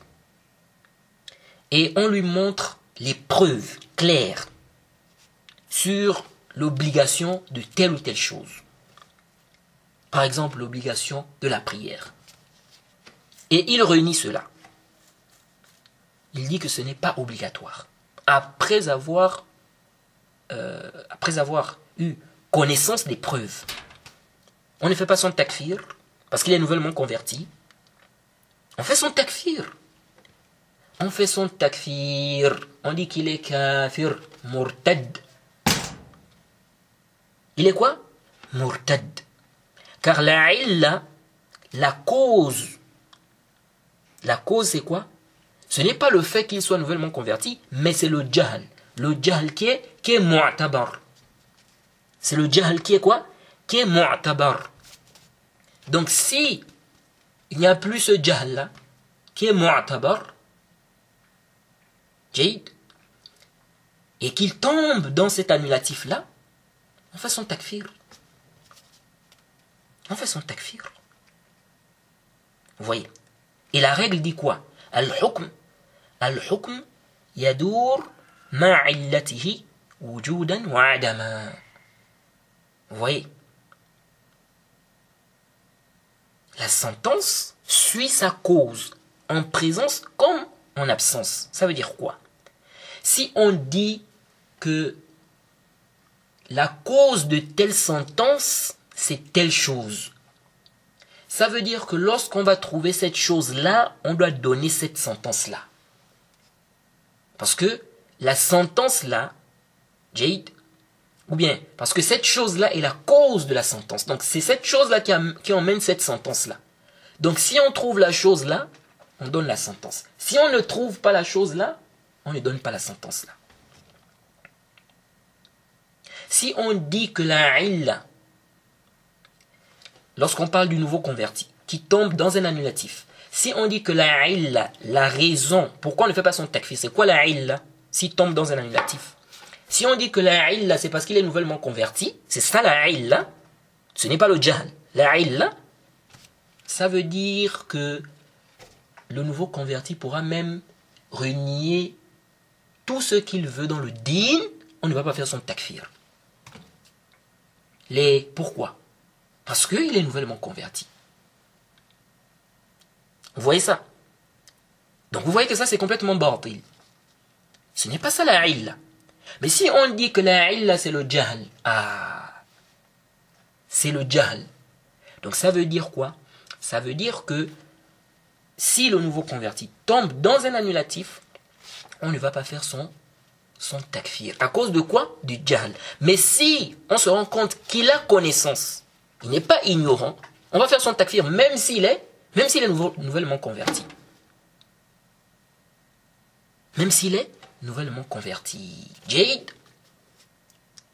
Et on lui montre les preuves claires sur l'obligation de telle ou telle chose. Par exemple, l'obligation de la prière. Et il réunit cela. Il dit que ce n'est pas obligatoire. Après avoir, euh, après avoir eu connaissance des preuves. On ne fait pas son takfir, parce qu'il est nouvellement converti. On fait son takfir. On fait son takfir. On dit qu'il est kafir, murtad. Il est quoi? Murtad. Car la illa, la cause, la cause c'est quoi? Ce n'est pas le fait qu'il soit nouvellement converti, mais c'est le jahl. Le jahl qui est, qui est mu'tabar. C'est le jahl qui est quoi? Qui est mu'tabar. Donc si il n'y a plus ce jahl là, qui est mu'tabar, et qu'il tombe dans cet annulatif là, on fait son takfir. On fait son takfir. Vous voyez Et la règle dit quoi? Al-hukm, al-hukm yadur ma'illatihi wujudan. Vous voyez La sentence suit sa cause en présence comme en absence. Ça veut dire quoi? Si on dit que la cause de telle sentence, c'est telle chose, ça veut dire que lorsqu'on va trouver cette chose-là, on doit donner cette sentence-là. Parce que la sentence-là, Jade, ou bien parce que cette chose-là est la cause de la sentence. Donc c'est cette chose-là qui, qui, emmène cette sentence-là. Donc si on trouve la chose-là, on donne la sentence. Si on ne trouve pas la chose-là, on ne donne pas la sentence-là. Si on dit que la illa, lorsqu'on parle du nouveau converti, qui tombe dans un annulatif, si on dit que la illa, la raison, pourquoi on ne fait pas son takfir, c'est quoi la illa s'il tombe dans un annulatif? Si on dit que la illa, c'est parce qu'il est nouvellement converti, c'est ça la illa, ce n'est pas le jahl. La illa, ça veut dire que le nouveau converti pourra même renier tout ce qu'il veut dans le din, on ne va pas faire son takfir. Les pourquoi Parce qu'il est nouvellement converti. Vous voyez ça? Donc vous voyez que ça c'est complètement bordel. Ce n'est pas ça la illa. Mais si on dit que la illa c'est le jahl, ah, c'est le jahl. Donc ça veut dire quoi? Ça veut dire que si le nouveau converti tombe dans un annulatif, on ne va pas faire son, son takfir. À cause de quoi? Du jahl. Mais si on se rend compte qu'il a connaissance, il n'est pas ignorant, on va faire son takfir même s'il est, même s'il est nouvellement converti. Même s'il est nouvellement converti. Jade,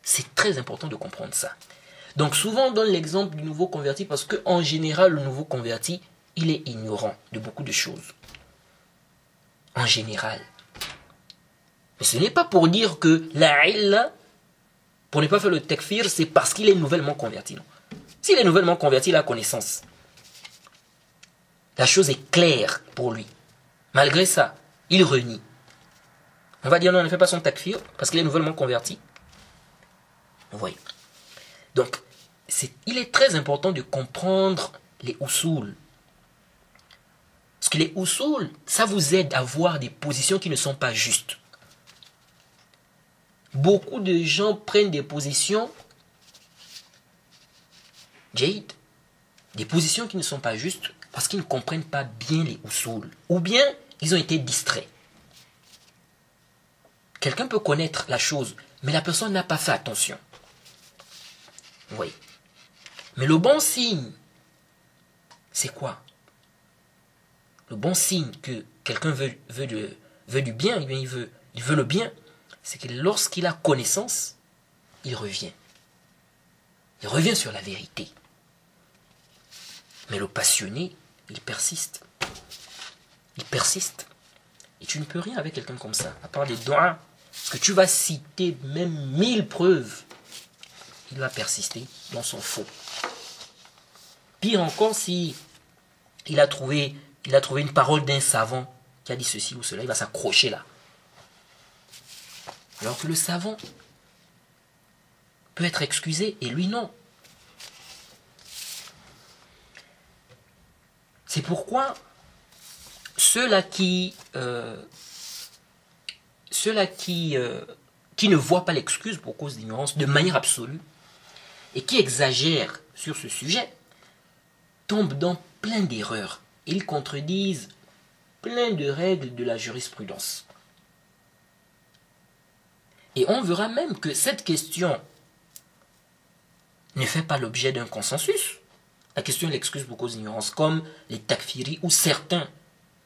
c'est très important de comprendre ça. Donc souvent on donne l'exemple du nouveau converti parce qu'en général le nouveau converti, il est ignorant de beaucoup de choses. En général. Ce n'est pas pour dire que la pour ne pas faire le tekfir, c'est parce qu'il est nouvellement converti. S'il est nouvellement converti, il a connaissance. La chose est claire pour lui. Malgré ça, il renie. On va dire non, ne fait pas son takfir parce qu'il est nouvellement converti. Vous voyez. Donc, il est très important de comprendre les usul. Parce que les usul, ça vous aide à voir des positions qui ne sont pas justes. Beaucoup de gens prennent des positions Jade, des positions qui ne sont pas justes parce qu'ils ne comprennent pas bien les usul. Ou bien ils ont été distraits. Quelqu'un peut connaître la chose, mais la personne n'a pas fait attention. Oui. Mais le bon signe, c'est quoi? Le bon signe que quelqu'un veut, veut, veut, du bien, veut, il veut le bien, c'est que lorsqu'il a connaissance, il revient. Il revient sur la vérité. Mais le passionné, il persiste. Il persiste. Et tu ne peux rien avec quelqu'un comme ça, à part des doigts. Parce que tu vas citer même mille preuves. Il va persister dans son faux. Pire encore, si il a trouvé, il a trouvé une parole d'un savant qui a dit ceci ou cela, il va s'accrocher là. Alors que le savant peut être excusé et lui non. C'est pourquoi ceux-là qui, euh, euh, qui ne voient pas l'excuse pour cause d'ignorance de manière absolue et qui exagèrent sur ce sujet tombent dans plein d'erreurs. Ils contredisent plein de règles de la jurisprudence. Et on verra même que cette question ne fait pas l'objet d'un consensus. La question de l'excuse pour cause d'ignorance, comme les takfiri ou certains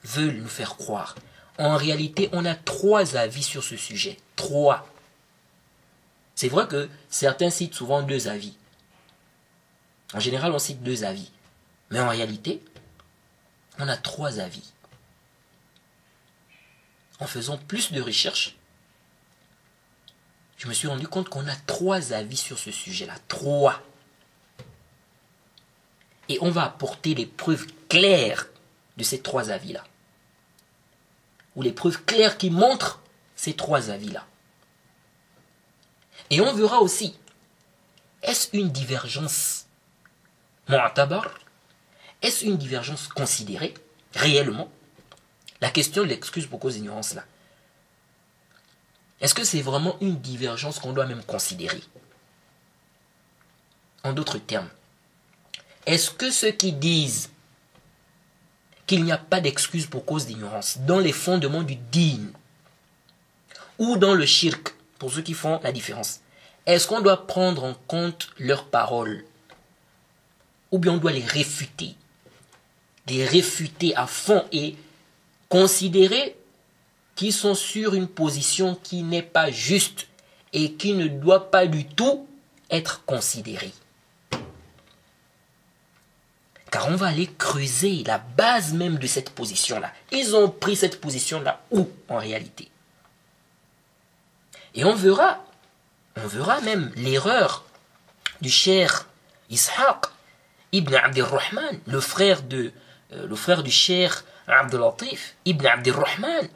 veulent nous faire croire. En réalité, on a trois avis sur ce sujet. Trois. C'est vrai que certains citent souvent deux avis. En général, on cite deux avis. Mais en réalité, on a trois avis. En faisant plus de recherches, je me suis rendu compte qu'on a trois avis sur ce sujet-là. Trois. Et on va apporter les preuves claires de ces trois avis-là. Ou les preuves claires qui montrent ces trois avis-là. Et on verra aussi, est-ce une divergence mu'tabar Est-ce une divergence considérée réellement? La question de l'excuse pour cause d'ignorance là. Est-ce que c'est vraiment une divergence qu'on doit même considérer En d'autres termes, est-ce que ceux qui disent qu'il n'y a pas d'excuse pour cause d'ignorance dans les fondements du din ou dans le shirk, pour ceux qui font la différence, est-ce qu'on doit prendre en compte leurs paroles ou bien on doit les réfuter Les réfuter à fond et considérer qu'ils sont sur une position qui n'est pas juste et qui ne doit pas du tout être considérée. Car on va aller creuser la base même de cette position-là. Ils ont pris cette position-là où en réalité? Et on verra, on verra même l'erreur du cher Ishaq ibn Abdelrahman, le frère, de, euh, le frère du cher Abdelatif ibn Abdelrahman,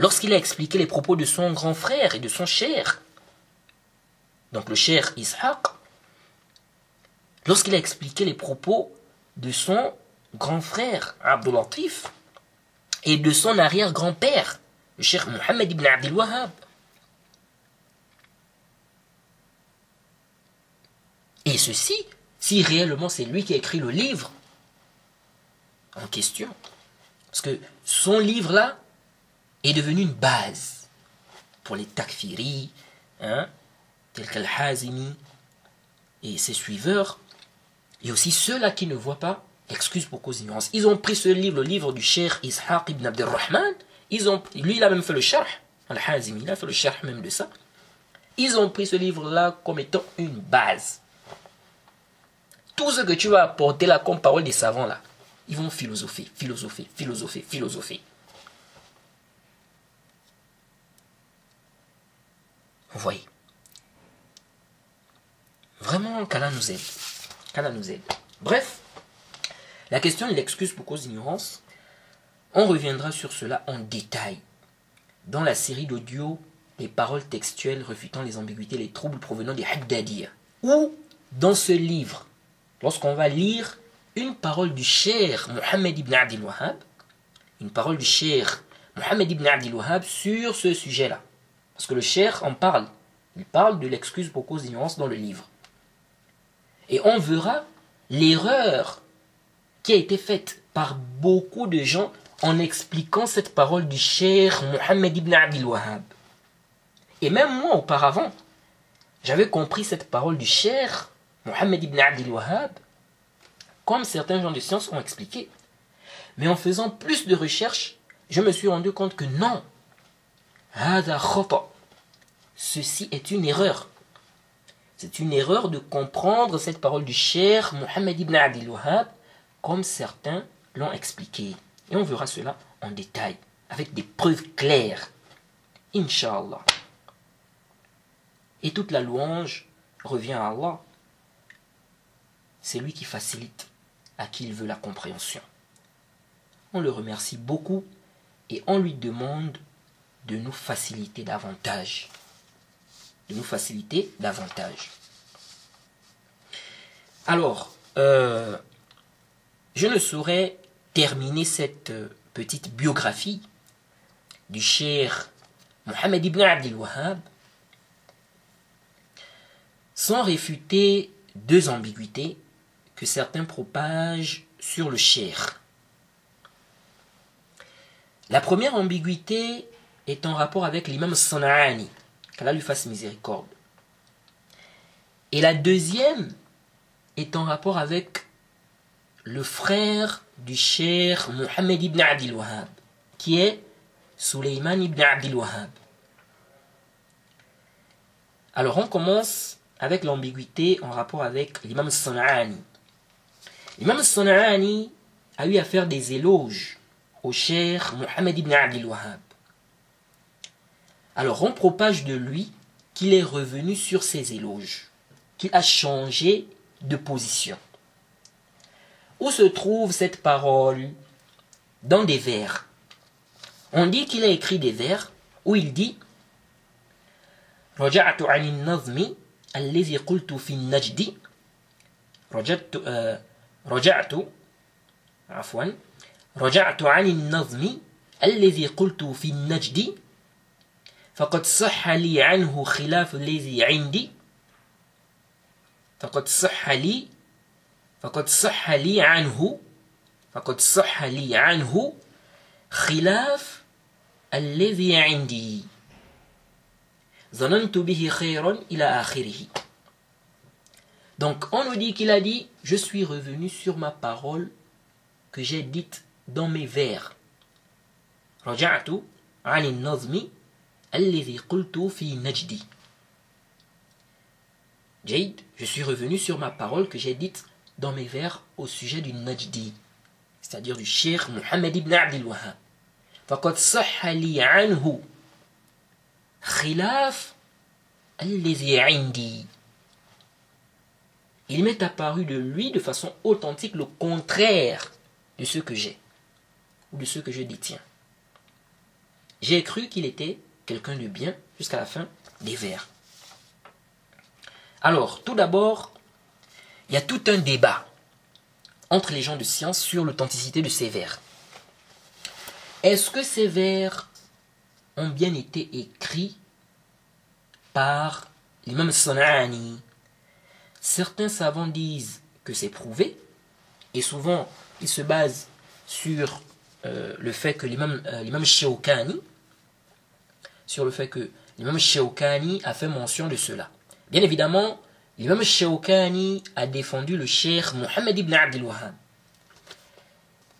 lorsqu'il a expliqué les propos de son grand frère et de son cher. Donc le cher Ishaq, lorsqu'il a expliqué les propos de son grand frère Abdul-Latif et de son arrière-grand-père, le cheikh Mohammed ibn Abdel Wahhab. Et ceci, si réellement c'est lui qui a écrit le livre en question, parce que son livre-là est devenu une base pour les takfiri, hein, tels qu'Al-Hazimi et ses suiveurs, et aussi ceux-là qui ne voient pas excuse pour cause d'ignorance. Ils ont pris ce livre, le livre du Cheikh Ishaq ibn Abdelrahman. Ils ont, lui, il a même fait le charh. Al-Hazimi, il a fait le charh même de ça. Ils ont pris ce livre-là comme étant une base. Tout ce que tu vas apporter là comme parole des savants là, ils vont philosopher, philosopher, philosopher, philosopher. Vous voyez Vraiment, qu'Allah nous aide nous aide. Bref, la question de l'excuse pour cause d'ignorance, on reviendra sur cela en détail dans la série d'audio Les paroles textuelles refutant les ambiguïtés, les troubles provenant des Haddadiyya. ou dans ce livre, lorsqu'on va lire une parole du cher Mohammed ibn Abdel Wahhab, une parole du cher Mohammed ibn Abdel Wahhab sur ce sujet-là. Parce que le cher en parle. Il parle de l'excuse pour cause d'ignorance dans le livre. Et on verra l'erreur qui a été faite par beaucoup de gens en expliquant cette parole du cher Mohammed ibn Abdel Wahhab. Et même moi auparavant, j'avais compris cette parole du cher Mohammed ibn Abdel Wahhab comme certains gens de science ont expliqué. Mais en faisant plus de recherches, je me suis rendu compte que non. Ceci est une erreur. C'est une erreur de comprendre cette parole du cher Mohammed ibn Abdel Wahhab comme certains l'ont expliqué. Et on verra cela en détail, avec des preuves claires. Inch'Allah. Et toute la louange revient à Allah. C'est lui qui facilite à qui il veut la compréhension. On le remercie beaucoup et on lui demande de nous faciliter davantage. De nous faciliter davantage. Alors, euh, je ne saurais terminer cette petite biographie du cher Mohamed ibn Abdel Wahhab sans réfuter deux ambiguïtés que certains propagent sur le cher. La première ambiguïté est en rapport avec l'imam Sana'ani, qu'Allah lui fasse miséricorde. Et la deuxième est en rapport avec le frère du cher Mohammed ibn Abdel Wahhab, qui est Suleiman ibn Abdel Wahhab. Alors on commence avec l'ambiguïté en rapport avec l'imam Sana'ani. L'imam Sana'ani a eu à faire des éloges au cher Mohammed ibn Abdel Wahhab. Alors on propage de lui qu'il est revenu sur ses éloges, qu'il a changé de position. Où se trouve cette parole Dans des vers. On dit qu'il a écrit des vers où il dit رجعت عن النظم الذي قلت في النجد رجعت رجعت عفوا رجعت عن النظم الذي قلت في النجد فقد صح لي عنه خلاف الذي عندي. فقد صح لي فقد صح لي عنه فقد صح لي عنه خلاف الذي عندي. ظننت به خيرا إلى آخره. Donc on nous dit qu'il a dit Je suis revenu sur ma parole que j'ai dite dans mes vers. رجعت عن النظم Jade, je suis revenu sur ma parole que j'ai dite dans mes vers au sujet du Najdi, c'est-à-dire du Cheikh Mohammed ibn Abdel Wahhab. فقد صح لي عنه خلاف الذي عندي il m'est apparu de lui de façon authentique le contraire de ce que j'ai ou de ce que je détiens. J'ai cru qu'il était quelqu'un de bien jusqu'à la fin des vers. Alors, tout d'abord, il y a tout un débat entre les gens de science sur l'authenticité de ces vers. Est-ce que ces vers ont bien été écrits par l'imam Sana'ani Certains savants disent que c'est prouvé, et souvent ils se basent sur euh, le fait que l'imam euh, sur le fait que l'imam Sheokani a fait mention de cela. Bien évidemment, l'imam Sheokani a défendu le cheikh Mohammed ibn Abdel Wahhab.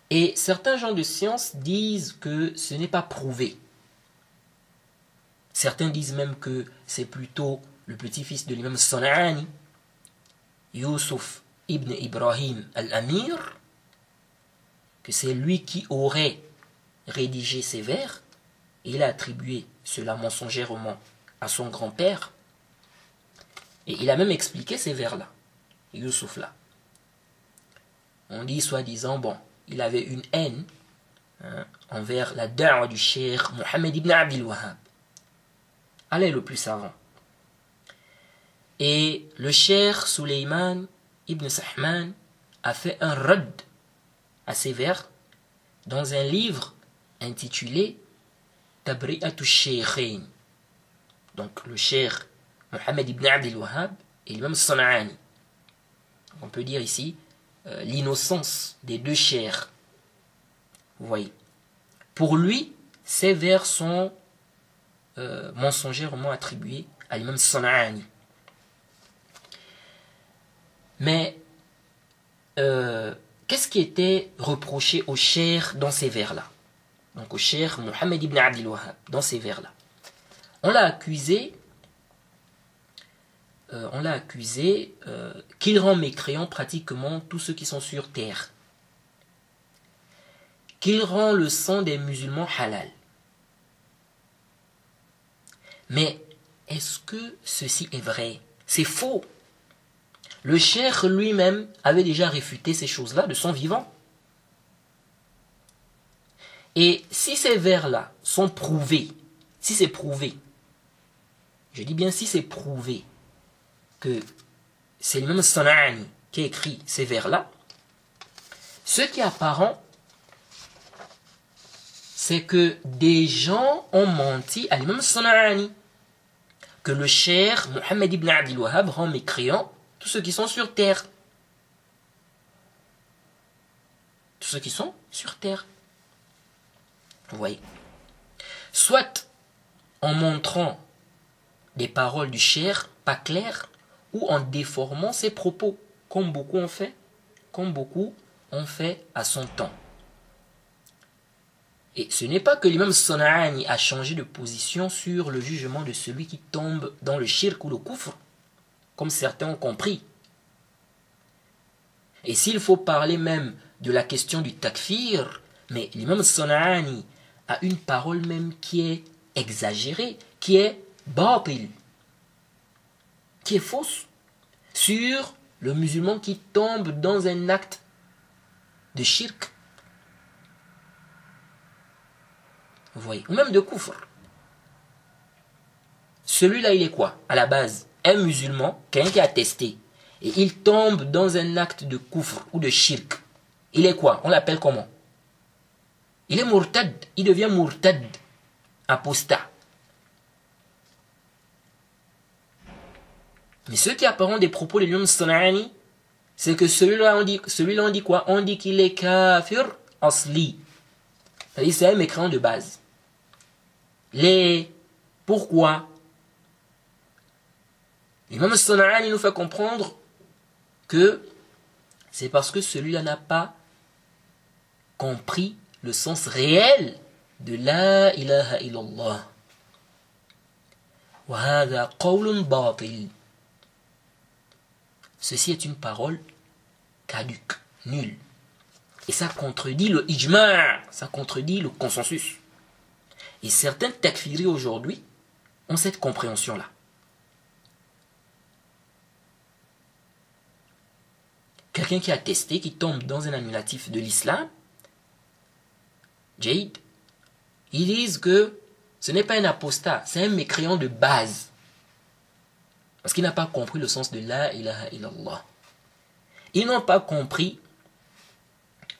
Et certains gens de science disent que ce n'est pas prouvé. Certains disent même que c'est plutôt le petit-fils de l'imam Sana'ani Yusuf ibn Ibrahim al-Amir, que c'est lui qui aurait rédigé ces vers, et il a attribué cela mensongèrement à son grand-père, et il a même expliqué ces vers-là, Yusuf là. On dit soi-disant, bon, il avait une haine hein, envers la da'wa du cher Mohammed ibn Abdel Wahhab. Allah est le plus savant. Et le cher Suleiman ibn Sahman a fait un rad assez vers dans un livre intitulé Tabri'atu Shaykhain. Donc le cher Mohamed ibn Abdel Wahhab et l'imam Sana'ani. On peut dire ici euh, l'innocence des deux chers. Vous voyez. Pour lui, ces vers sont euh, mensongèrement attribués à l'imam Sana'ani. Mais euh, qu'est-ce qui était reproché au cher dans ces vers-là? Donc au cher Mohamed ibn Abdel Wahhab, dans ces vers-là. On l'a accusé, euh, on l'a accusé euh, qu'il rend mécréant pratiquement tous ceux qui sont sur terre. Qu'il rend le sang des musulmans halal. Mais est-ce que ceci est vrai? C'est faux. Le cher lui-même avait déjà réfuté ces choses-là de son vivant. Et si ces vers-là sont prouvés, si c'est prouvé, je dis bien si c'est prouvé que c'est le même Sana'ani qui a écrit ces vers-là, ce qui est apparent, c'est que des gens ont menti à l'imam Sana'ani, que le cher Mohammed ibn Abdel Wahhab rend mécréant tous ceux qui sont sur terre. Tous ceux qui sont sur terre. Vous voyez. Soit en montrant des paroles du cher pas claires, ou en déformant ses propos, comme beaucoup ont fait, comme beaucoup ont fait à son temps. Et ce n'est pas que l'imam Sona'ani a changé de position sur le jugement de celui qui tombe dans le shirk ou le kufr comme certains ont compris. Et s'il faut parler même de la question du takfir, mais l'imam Sona'ani une parole même qui est exagérée, qui est batil, qui est fausse, sur le musulman qui tombe dans un acte de shirk. Vous voyez, ou même de kufr. Celui-là, il est quoi À la base, un musulman, quelqu'un qui a testé, et il tombe dans un acte de kufr ou de shirk, il est quoi? On l'appelle comment? Il est murtad, il devient murtad, apostat. Mais ce qui apparent des propos de l'imam Sanani, c'est que celui-là, on dit, celui-là, on dit quoi? On dit qu'il est kafir asli. C'est-à-dire, c'est un mécréant de base. Les, pourquoi? L'imam Sana'ani nous fait comprendre que c'est parce que celui-là n'a pas compris le sens réel de la ilaha illallah. Ceci est une parole caduque, nulle. Et ça contredit le ijma', ça contredit le consensus. Et certains takfiris aujourd'hui ont cette compréhension-là. quelqu'un qui a testé, qui tombe dans un annulatif de l'islam, Jade, ils disent que ce n'est pas un apostat, c'est un mécréant de base. Parce qu'il n'a pas compris le sens de la ilaha illallah. Ils n'ont pas compris,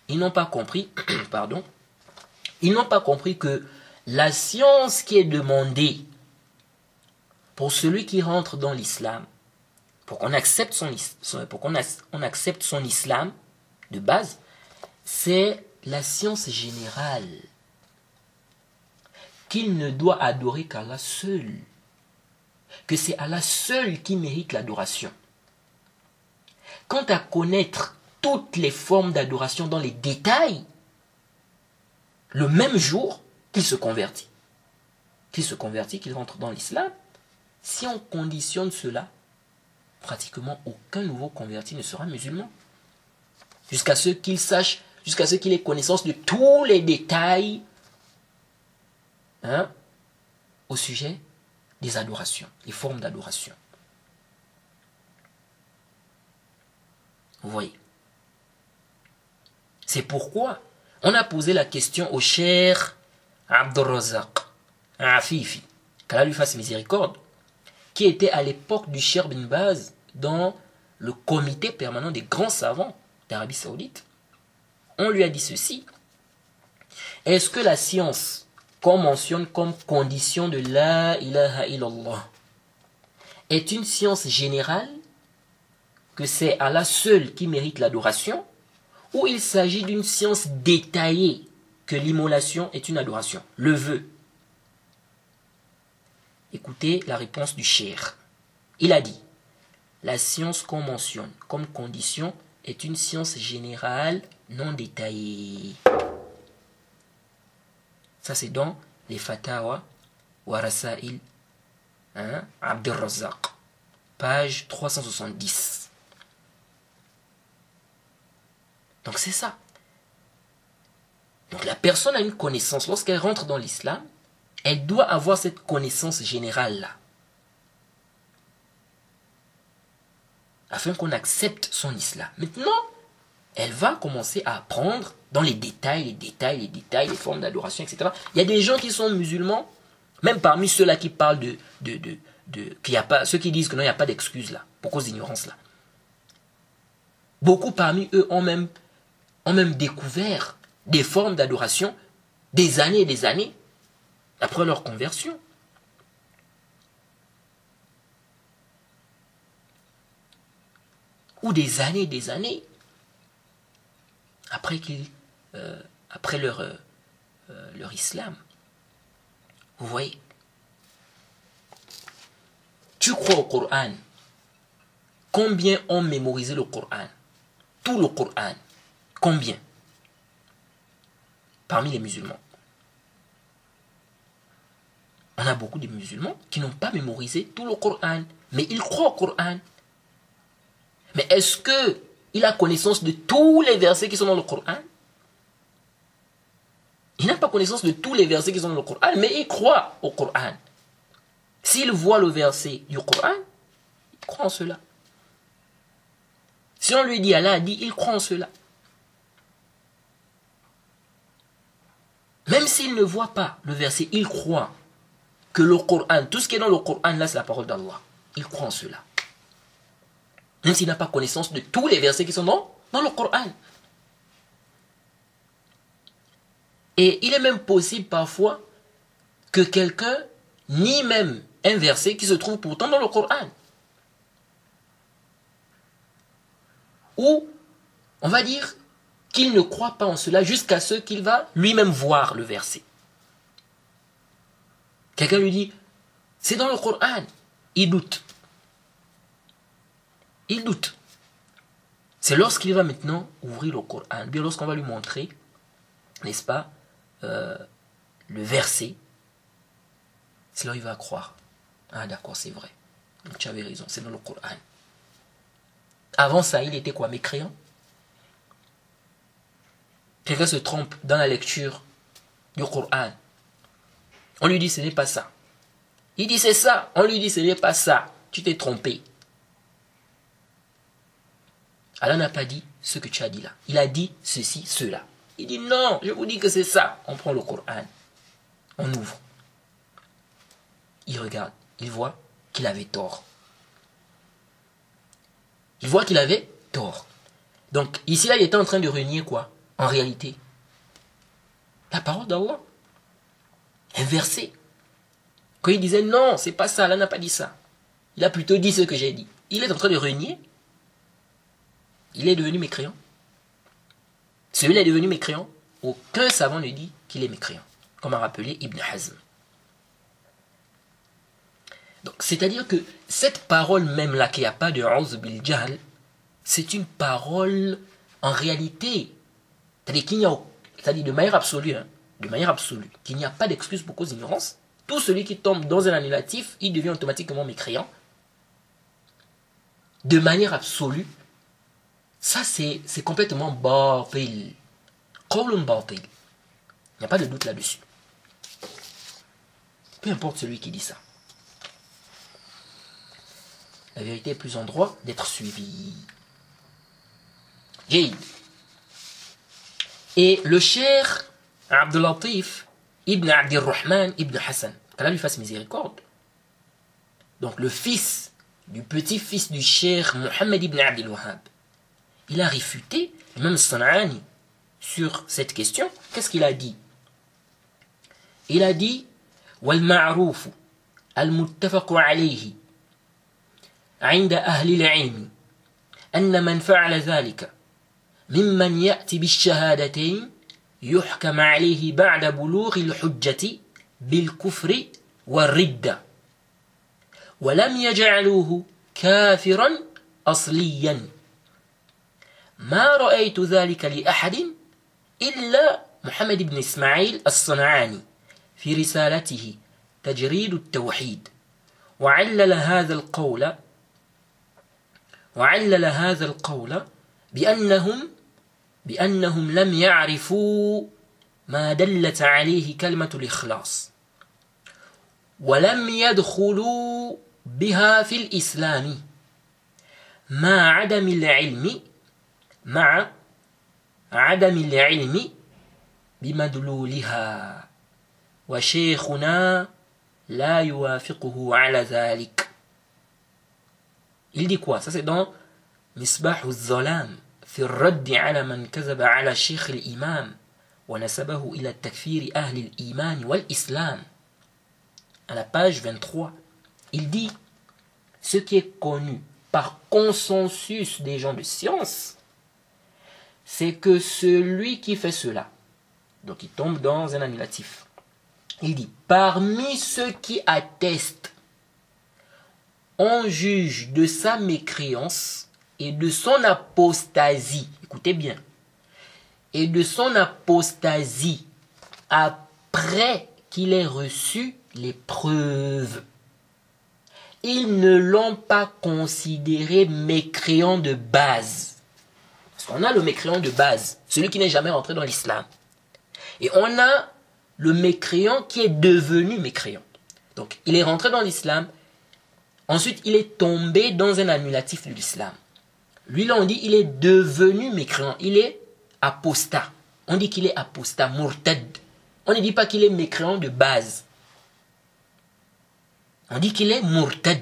ils n'ont pas compris, *clears throat* pardon, ils n'ont pas compris que la science qui est demandée pour celui qui rentre dans l'islam, pour qu'on accepte son, pour qu'on on accepte son islam de base, c'est la science générale qu'il ne doit adorer qu'Allah seul, que c'est Allah seul qui mérite l'adoration. Quant à connaître toutes les formes d'adoration dans les détails, le même jour qu'il se convertit, qu'il se convertit, qu'il rentre dans l'islam, si on conditionne cela pratiquement aucun nouveau converti ne sera musulman. Jusqu'à ce qu'il sache, jusqu'à ce qu'il ait connaissance de tous les détails hein, au sujet des adorations, les formes d'adoration. Vous voyez C'est pourquoi on a posé la question au cher Abdurrazak, Afifi, qu'Allah lui fasse miséricorde, qui était à l'époque du Cher bin Baz dans le comité permanent des grands savants d'Arabie Saoudite, on lui a dit ceci. Est-ce que la science qu'on mentionne comme condition de la ilaha illallah est une science générale, que c'est Allah seul qui mérite l'adoration, ou il s'agit d'une science détaillée, que l'immolation est une adoration, le vœu? Écoutez la réponse du cher. Il a dit, la science qu'on mentionne comme condition est une science générale non détaillée. Ça, c'est dans les Fatawa wa Rasail hein, Razak, page 370. Donc, c'est ça. Donc, la personne a une connaissance. Lorsqu'elle rentre dans l'islam, elle doit avoir cette connaissance générale-là. Afin qu'on accepte son islam. Maintenant, elle va commencer à apprendre dans les détails, les détails, les détails, les formes d'adoration, etc. Il y a des gens qui sont musulmans, même parmi ceux-là qui parlent de, de, de, a pas, ceux qui disent que non, il n'y a pas d'excuse là, pour cause d'ignorance là. Beaucoup parmi eux ont même, ont même découvert des formes d'adoration des années et des années après leur conversion. Ou des années et des années après, euh, après leur, euh, euh, leur islam. Vous voyez Tu crois au Coran Combien ont mémorisé le Coran? Tout le Coran. Combien? Parmi les musulmans. On a beaucoup de musulmans qui n'ont pas mémorisé tout le Coran, mais ils croient au Coran. Mais est-ce que il a connaissance de tous les versets qui sont dans le Coran. Il n'a pas connaissance de tous les versets qui sont dans le Coran, mais il croit au Coran. S'il voit le verset du Coran, il croit en cela. Si on lui dit Allah a dit, il croit en cela. Même s'il ne voit pas le verset, il croit que le Coran, tout ce qui est dans le Coran, là, c'est la parole d'Allah. Il croit en cela. Même s'il n'a pas connaissance de tous les versets qui sont dans, le Coran. Et il est même possible parfois que quelqu'un nie même un verset qui se trouve pourtant dans le Coran. Ou on va dire qu'il ne croit pas en cela jusqu'à ce qu'il va lui-même voir le verset. Quelqu'un lui dit, c'est dans le Coran. Il doute il doute. C'est lorsqu'il va maintenant ouvrir le Coran, bien lorsqu'on va lui montrer, n'est-ce pas, euh, le verset, c'est là il va croire. Ah d'accord, c'est vrai. Tu avais raison, c'est dans le Coran. Avant ça, il était quoi Mécréant? Quelqu'un se trompe dans la lecture du Coran. On lui dit ce n'est pas ça. Il dit c'est ça. On lui dit ce n'est pas ça. Tu t'es trompé. Allah n'a pas dit ce que tu as dit là. Il a dit ceci, cela. Il dit non, je vous dis que c'est ça. On prend le Coran. On ouvre. Il regarde. Il voit qu'il avait tort. Il voit qu'il avait tort. Donc ici là, il était en train de renier quoi En réalité? La parole d'Allah. Inversée. Quand il disait non, c'est pas ça, Allah n'a pas dit ça. Il a plutôt dit ce que j'ai dit. Il est en train de renier il est devenu mécréant. Celui-là est devenu mécréant. Aucun savant ne dit qu'il est mécréant, comme a rappelé Ibn Hazm. Donc, c'est-à-dire que cette parole même là, qu'il n'y a pas de Auz bil c'est une parole en réalité, c'est-à-dire qu'il n'y a, c'est-à-dire de manière absolue, hein, de manière absolue, qu'il n'y a pas d'excuse pour cause d'ignorance. Tout celui qui tombe dans un annulatif, il devient automatiquement mécréant. De manière absolue, ça, c'est complètement batil. Il n'y a pas de doute là-dessus. Peu importe celui qui dit ça. La vérité est plus en droit d'être suivie. Et le cher Abdelatif ibn Abdirrahman ibn Hassan, qu'Allah lui fasse miséricorde, donc le fils du petit-fils du cher Mohammed ibn Abdel Wahhab, il a réfuté, même San'ani, sur cette question. Qu'est-ce qu'il a dit Il a dit والمعروف المتفق عليه عند أهل العلم أن من فعل ذلك ممن يأتي بالشهادتين يحكم عليه بعد بلوغ الحجة بالكفر والردة ولم يجعلوه كافرا أصليا ما رأيت ذلك لأحد إلا محمد بن إسماعيل الصنعاني في رسالته تجريد التوحيد. وعلل هذا القول وعلل هذا القول بأنهم بأنهم لم يعرفوا ما دلت عليه كلمة الإخلاص ولم يدخلوا بها في الإسلام. مع عدم العلم مع عدم العلم بمدلولها وشيخنا لا يوافقه على ذلك Il dit quoi Ça c'est dans مصباح الظلام في الرد على من كذب على شيخ الإمام ونسبه إلى التكفير أهل الإيمان والإسلام à la page 23 il dit ce qui est connu par consensus des gens de science c'est que celui qui fait cela donc il tombe dans un annulatif il dit parmi ceux qui attestent on juge de sa mécréance et de son apostasie, écoutez bien, et de son apostasie après qu'il ait reçu les preuves. Ils ne l'ont pas considéré mécréant de base. Qu'on a le mécréant de base, celui qui n'est jamais rentré dans l'islam. Et on a le mécréant qui est devenu mécréant. Donc, il est rentré dans l'islam, ensuite il est tombé dans un annulatif de l'islam. Lui, là, on dit il est devenu mécréant. Il est apostat. On dit qu'il est apostat, murtad. On ne dit pas qu'il est mécréant de base. On dit qu'il est murtad.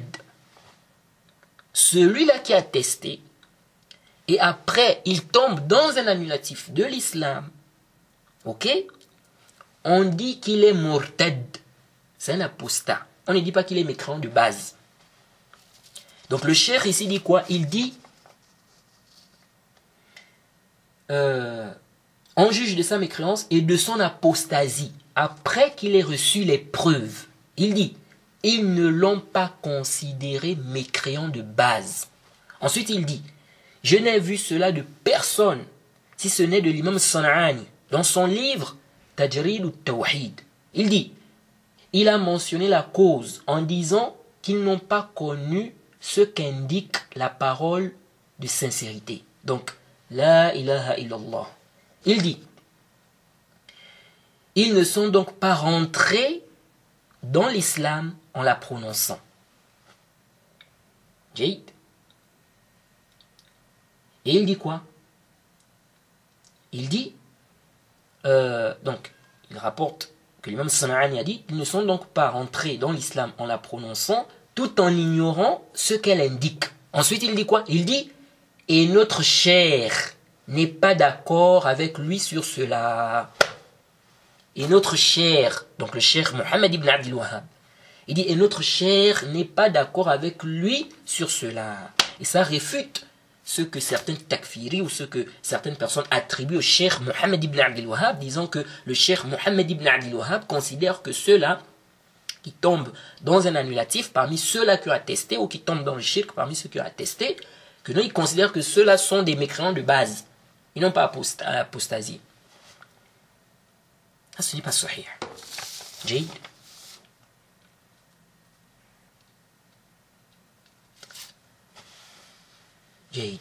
Celui-là qui a testé, et après il tombe dans un annulatif de l'islam, ok? On dit qu'il est murtad. C'est un apostat. On ne dit pas qu'il est mécréant de base. Donc le cher ici dit quoi? Il dit euh, on juge de sa mécréance et de son apostasie après qu'il ait reçu les preuves. Il dit, ils ne l'ont pas considéré mécréant de base. Ensuite, il dit, je n'ai vu cela de personne, si ce n'est de l'imam San'ani, dans son livre Tajrid ou Tawhid. Il dit, il a mentionné la cause en disant qu'ils n'ont pas connu ce qu'indique la parole de sincérité. Donc, la ilaha illallah. Il dit, ils ne sont donc pas rentrés dans l'islam en la prononçant. Jade. Et il dit quoi? Il dit, euh, donc, il rapporte que l'imam Sana'ani a dit, ils ne sont donc pas rentrés dans l'islam en la prononçant tout en ignorant ce qu'elle indique. Ensuite, il dit quoi? Il dit, et notre chair n'est pas d'accord avec lui sur cela. Et notre chair, donc le cher Mohammed ibn Abdul Wahhab, il dit, et notre chair n'est pas d'accord avec lui sur cela. Et ça réfute ce que certains takfiri ou ce que certaines personnes attribuent au cher Mohammed ibn Abdul Wahhab, disant que le cher Mohammed ibn Abdul Wahhab considère que ceux-là qui tombent dans un annulatif, parmi ceux-là qui ont attesté, ou qui tombent dans le shirk, parmi ceux qui ont attesté, que non, ils considèrent que ceux-là sont des mécréants de base. Ils n'ont pas apostasie. Ça, ce n'est pas sahih. Jade. Jade.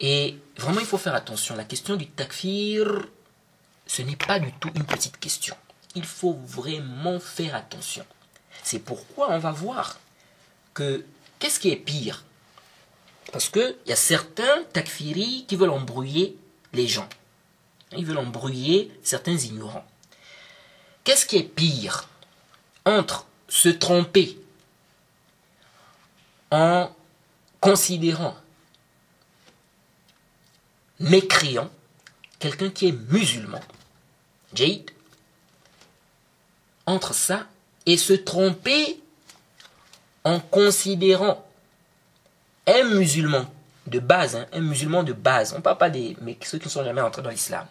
Et vraiment, il faut faire attention. La question du takfir, ce n'est pas du tout une petite question. Il faut vraiment faire attention. C'est pourquoi on va voir que qu'est-ce qui est pire? Parce qu'il y a certains takfiris qui veulent embrouiller les gens. Ils veulent embrouiller certains ignorants. Qu'est-ce qui est pire entre se tromper en considérant mécréant quelqu'un qui est musulman, Jade, entre ça et se tromper en considérant un musulman de base, hein, un musulman de base, on ne parle pas des mais ceux qui ne sont jamais entrés dans l'islam.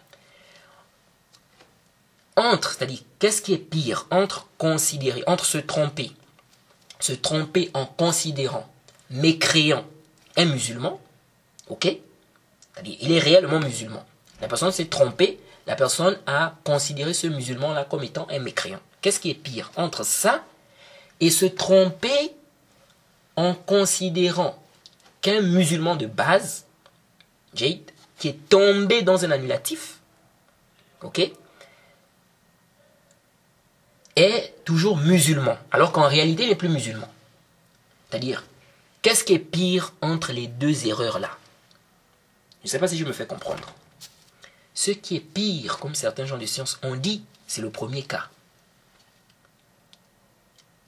Entre, c'est-à-dire, qu'est-ce qui est pire entre considérer, entre se tromper, se tromper en considérant, mécréant un musulman, ok? Il est réellement musulman. La personne s'est trompée, la personne a considéré ce musulman-là comme étant un mécréant. Qu'est-ce qui est pire entre ça et se tromper en considérant qu'un musulman de base, Jade, qui est tombé dans un annulatif, ok, est toujours musulman, alors qu'en réalité il n'est plus musulman. C'est-à-dire, qu'est-ce qui est pire entre les deux erreurs-là? Je ne sais pas si je me fais comprendre. Ce qui est pire, comme certains gens de science ont dit, c'est le premier cas.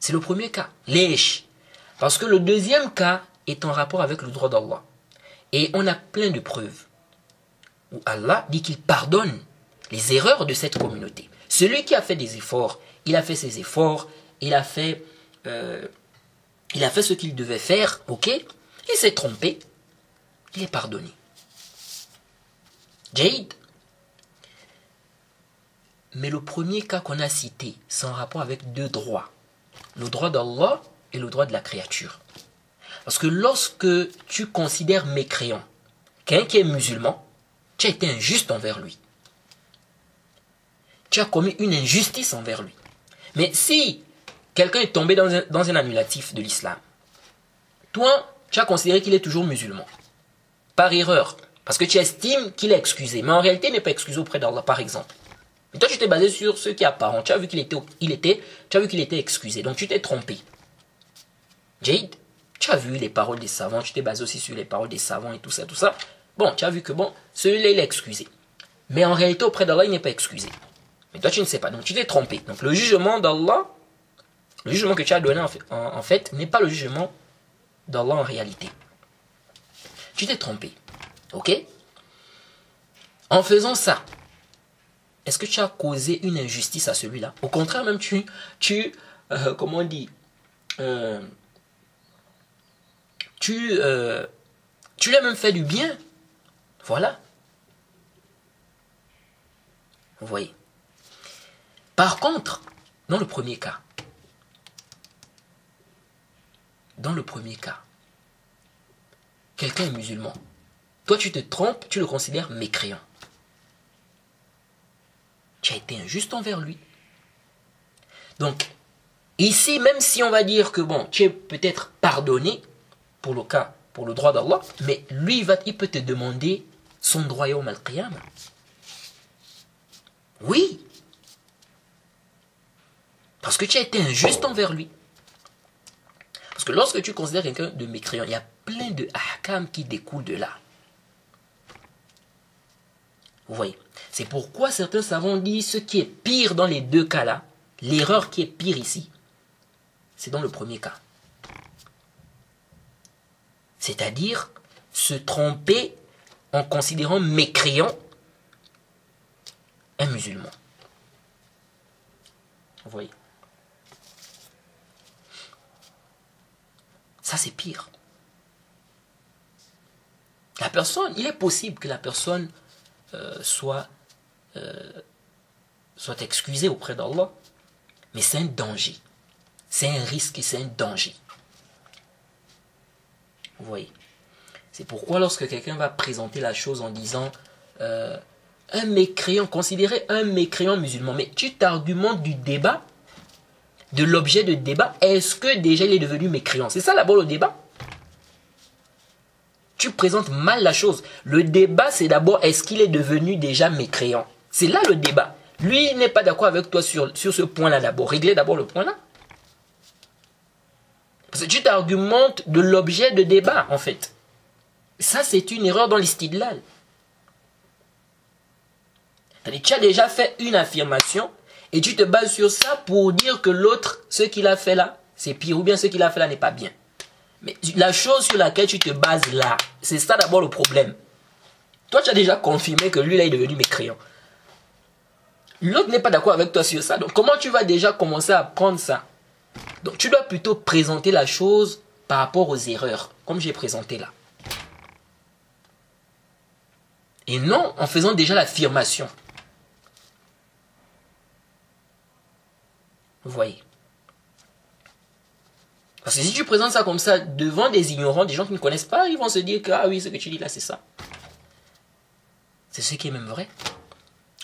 C'est le premier cas, l'éche. Parce que le deuxième cas est en rapport avec le droit d'Allah. Et on a plein de preuves où Allah dit qu'il pardonne les erreurs de cette communauté. Celui qui a fait des efforts, il a fait ses efforts, il a fait, euh, il a fait ce qu'il devait faire, ok Il s'est trompé, il est pardonné. Jade. Mais le premier cas qu'on a cité, c'est en rapport avec deux droits. Le droit d'Allah et le droit de la créature. Parce que lorsque tu considères mécréant quelqu'un qui est musulman, tu as été injuste envers lui. Tu as commis une injustice envers lui. Mais si quelqu'un est tombé dans un, annulatif de l'islam, toi, tu as considéré qu'il est toujours musulman. Par erreur. Parce que tu estimes qu'il est excusé. Mais en réalité, il n'est pas excusé auprès d'Allah, par exemple. Mais toi, tu t'es basé sur ce qui est apparent. Tu as vu qu'il était, il était, tu as vu qu'il était excusé. Donc, tu t'es trompé. Jade, tu as vu les paroles des savants, tu t'es basé aussi sur les paroles des savants et tout ça, tout ça. Bon, tu as vu que bon, celui-là, il est excusé. Mais en réalité, auprès d'Allah, il n'est pas excusé. Toi, tu ne sais pas. Donc, tu t'es trompé. Donc, le jugement d'Allah, le jugement que tu as donné en fait, n'est pas le jugement d'Allah en réalité. Tu t'es trompé. Ok? En faisant ça, est-ce que tu as causé une injustice à celui-là? Au contraire, même tu, tu euh, comment on dit, euh, tu, euh, tu lui as même fait du bien. Voilà. Vous voyez. Par contre, dans le premier cas, dans le premier cas, quelqu'un est musulman. Toi, tu te trompes, tu le considères mécréant. Tu as été injuste envers lui. Donc, ici, même si on va dire que bon, tu es peut-être pardonné, pour le cas, pour le droit d'Allah, mais lui, il, va, il peut te demander son droit au mal Oui. Parce que tu as été injuste envers lui. Parce que lorsque tu considères quelqu'un de mécréant, il y a plein de ahkam qui découlent de là. Vous voyez C'est pourquoi certains savants disent ce qui est pire dans les deux cas-là, l'erreur qui est pire ici, c'est dans le premier cas. C'est-à-dire se tromper en considérant mécréant un musulman. Vous voyez Ça, c'est pire. La personne, il est possible que la personne euh, soit, euh, soit excusée auprès d'Allah, mais c'est un danger. C'est un risque et c'est un danger. Vous voyez C'est pourquoi lorsque quelqu'un va présenter la chose en disant euh, un mécréant, considéré un mécréant musulman, mais tu t'argumentes du débat de l'objet de débat, est-ce que déjà il est devenu mécréant? C'est ça d'abord le débat. Tu présentes mal la chose. Le débat, c'est d'abord est-ce qu'il est devenu déjà mécréant? C'est là le débat. Lui, n'est pas d'accord avec toi sur, sur ce point-là d'abord. Réglez d'abord le point-là. Parce que tu t'argumentes de l'objet de débat, en fait. Ça, c'est une erreur dans l'istidlal. Tu as déjà fait une affirmation Et tu te bases sur ça pour dire que l'autre, ce qu'il a fait là, c'est pire, ou bien ce qu'il a fait là n'est pas bien. Mais la chose sur laquelle tu te bases là, c'est ça d'abord le problème. Toi, tu as déjà confirmé que lui, là, est devenu mécréant. L'autre n'est pas d'accord avec toi sur ça. Donc, comment tu vas déjà commencer à prendre ça? Donc, tu dois plutôt présenter la chose par rapport aux erreurs, comme j'ai présenté là. Et non en faisant déjà l'affirmation. Vous voyez Parce que si tu présentes ça comme ça devant des ignorants, des gens qui ne connaissent pas, ils vont se dire que, ah oui, ce que tu dis là, c'est ça. C'est ce qui est même vrai.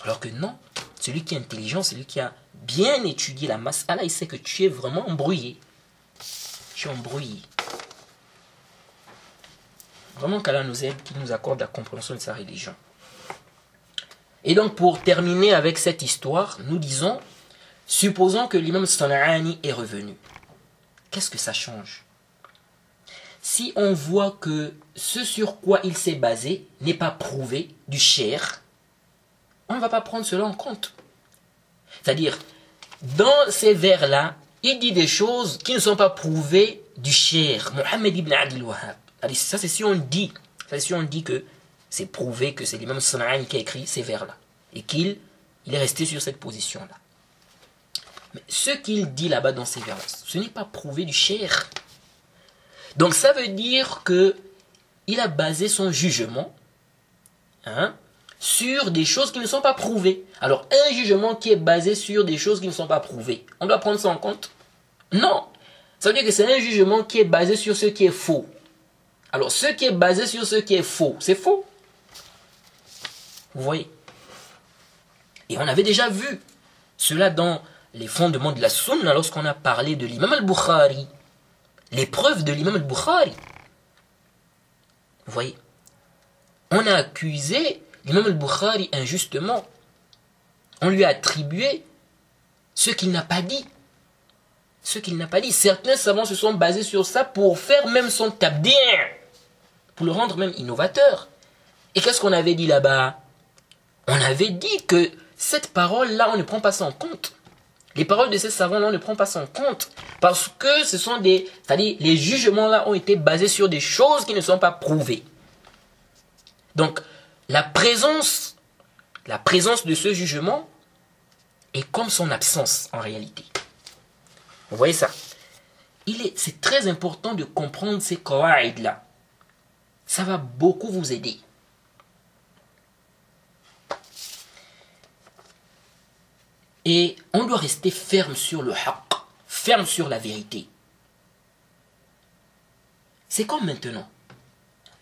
Alors que non, celui qui est intelligent, celui qui a bien étudié la masse, là, il sait que tu es vraiment embrouillé. Tu es embrouillé. Vraiment qu'Allah nous aide, qu'il nous accorde la compréhension de sa religion. Et donc pour terminer avec cette histoire, nous disons, supposons que l'imam Sana'ani est revenu. Qu'est-ce que ça change? Si on voit que ce sur quoi il s'est basé n'est pas prouvé du cher, on ne va pas prendre cela en compte. C'est-à-dire, dans ces vers-là, il dit des choses qui ne sont pas prouvées du cher, Mohammed ibn Adil Wahab. Ça, c'est si on dit, ça, si que c'est prouvé que c'est l'imam Sana'ani qui a écrit ces vers-là. Et qu'il il est resté sur cette position-là. Ce qu'il dit là-bas dans ces vers-là, ce n'est pas prouvé du cher. Donc ça veut dire que il a basé son jugement hein, sur des choses qui ne sont pas prouvées. Alors, un jugement qui est basé sur des choses qui ne sont pas prouvées, on doit prendre ça en compte? Non. Ça veut dire que c'est un jugement qui est basé sur ce qui est faux. Alors, ce qui est basé sur ce qui est faux, c'est faux. Vous voyez? Et on avait déjà vu cela dans les fondements de la sunna lorsqu'on a parlé de l'imam al-Bukhari. Les preuves de l'imam al-Bukhari. Vous voyez? On a accusé l'imam al-Bukhari injustement. On lui a attribué ce qu'il n'a pas dit. Ce qu'il n'a pas dit. Certains savants se sont basés sur ça pour faire même son tabdir. Pour le rendre même innovateur. Et qu'est-ce qu'on avait dit là-bas? On avait dit que cette parole-là, on ne prend pas ça en compte. Les paroles de ces savants-là, on ne prend pas ça en compte. Parce que ce sont des. C'est-à-dire, les jugements-là ont été basés sur des choses qui ne sont pas prouvées. Donc, la présence, la présence de ce jugement est comme son absence en réalité. Vous voyez ça? Est, C'est très important de comprendre ces qawaïd-là. Ça va beaucoup vous aider. Et on doit rester ferme sur le haqq, ferme sur la vérité. C'est comme maintenant.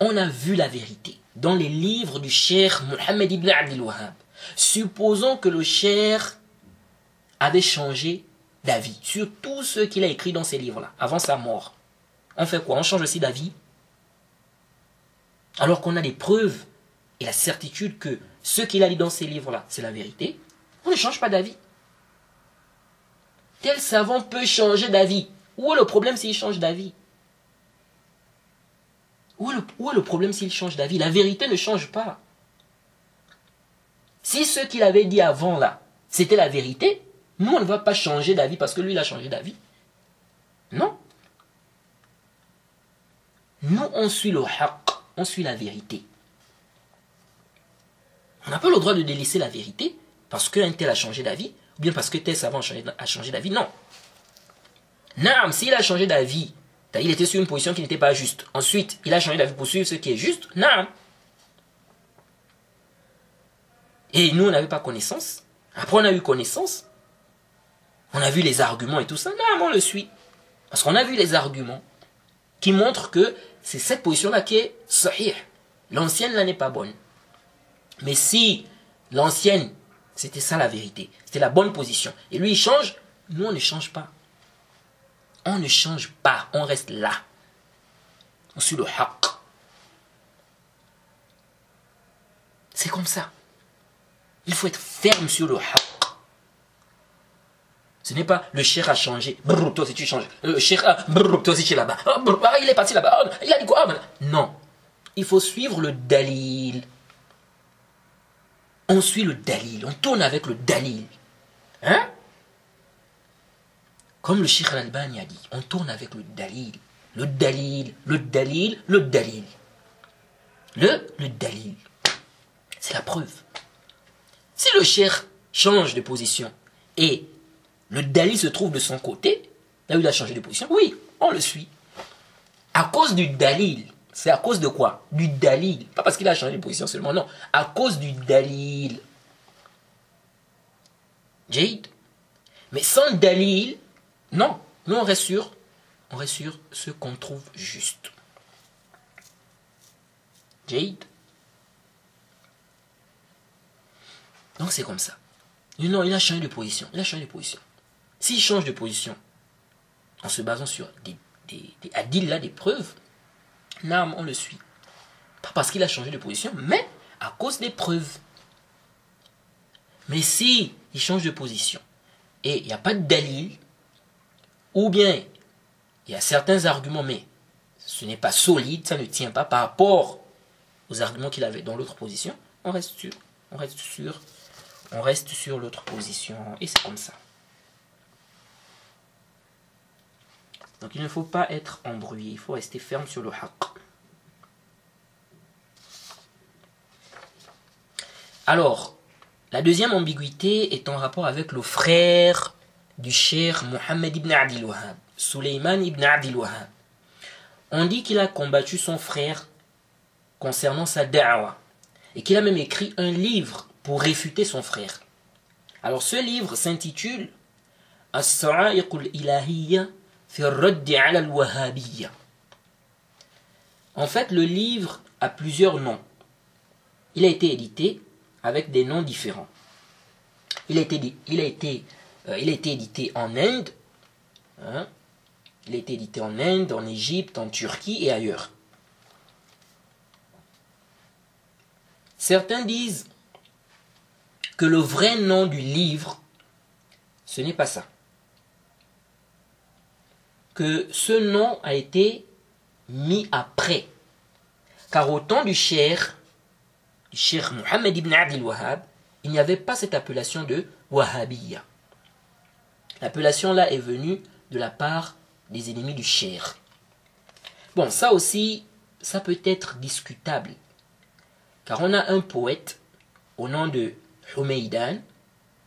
On a vu la vérité dans les livres du cher Mohammed ibn Abdel Wahhab? Supposons que le cher avait changé d'avis sur tout ce qu'il a écrit dans ces livres-là, avant sa mort. On fait quoi? On change aussi d'avis? Alors qu'on a des preuves et la certitude que ce qu'il a dit dans ces livres-là, c'est la vérité. On ne change pas d'avis. Tel savant peut changer d'avis? Où est le problème s'il change d'avis? Où est, le, problème s'il change d'avis? La vérité ne change pas. Si ce qu'il avait dit avant là, c'était la vérité, nous on ne va pas changer d'avis parce que lui il a changé d'avis. Non. Nous on suit le haqq, on suit la vérité. On n'a pas le droit de délaisser la vérité parce qu'un tel a changé d'avis, ou bien parce que tel savant a changé d'avis. Non. Naam, s'il a changé d'avis il était sur une position qui n'était pas juste. Ensuite, il a changé d'avis pour suivre ce qui est juste. Non. Et nous, on n'avait pas connaissance. Après, on a eu connaissance. On a vu les arguments et tout ça. Non, on le suit. Parce qu'on a vu les arguments qui montrent que c'est cette position-là qui est sahih. L'ancienne, là, n'est pas bonne. Mais si l'ancienne, c'était ça la vérité, c'était la bonne position, et lui, il change, nous, on ne change pas. On ne change pas, on reste là. On suit le haq. C'est comme ça. Il faut être ferme sur le haq. Ce n'est pas le cher a changé. Brrr, toi aussi tu changes. Le cher a. Brrr, toi aussi tu es là-bas. Ah, ah, il est parti là-bas. Ah, il a dit quoi Non. Il faut suivre le dalil. On suit le dalil. On tourne avec le dalil. Hein? Comme le Sheikh Al-Albani a dit, on tourne avec le dalil. Le dalil, le dalil, le dalil. Le, le dalil. C'est la preuve. Si le Sheikh change de position et le dalil se trouve de son côté, là où il a changé de position, oui, on le suit. À cause du dalil, c'est à cause de quoi? Du dalil. Pas parce qu'il a changé de position seulement, non. À cause du dalil. Jade. Mais sans dalil, non. Nous, on reste sur, on reste sur ce qu'on trouve juste. Jade. Donc c'est comme ça. Non, il a changé de position. Il a changé de position. S'il change de position, en se basant sur des, des, des là, des preuves, non, on le suit. Pas parce qu'il a changé de position, mais à cause des preuves. Mais si il change de position et il n'y a pas de dalil, ou bien il y a certains arguments, mais ce n'est pas solide, ça ne tient pas par rapport aux arguments qu'il avait dans l'autre position, on reste sur, on reste sur, on reste sur l'autre position, et c'est comme ça. Donc il ne faut pas être embrouillé, il faut rester ferme sur le haqq. Alors, la deuxième ambiguïté est en rapport avec le frère du cher Mohammed ibn Abdil Wahhab, Suleiman ibn Abdil Wahhab. On dit qu'il a combattu son frère concernant sa da'wa et qu'il a même écrit un livre pour réfuter son frère. Alors ce livre s'intitule As-Sa'iq al-Ilahiyya en fait, le livre a plusieurs noms. Il a été édité avec des noms différents. Il a été, euh, édité en Inde. Hein. il a été édité en Inde, en Égypte, en Turquie et ailleurs. Certains disent que le vrai nom du livre, ce n'est pas ça que ce nom a été mis après. Car au temps du Cher, du Cheikh Mohammed ibn Adil Wahhab, il n'y avait pas cette appellation de Wahhabiyya. L'appellation là est venue de la part des ennemis du Cher. Bon, ça aussi, ça peut être discutable. Car on a un poète au nom de Humaydan,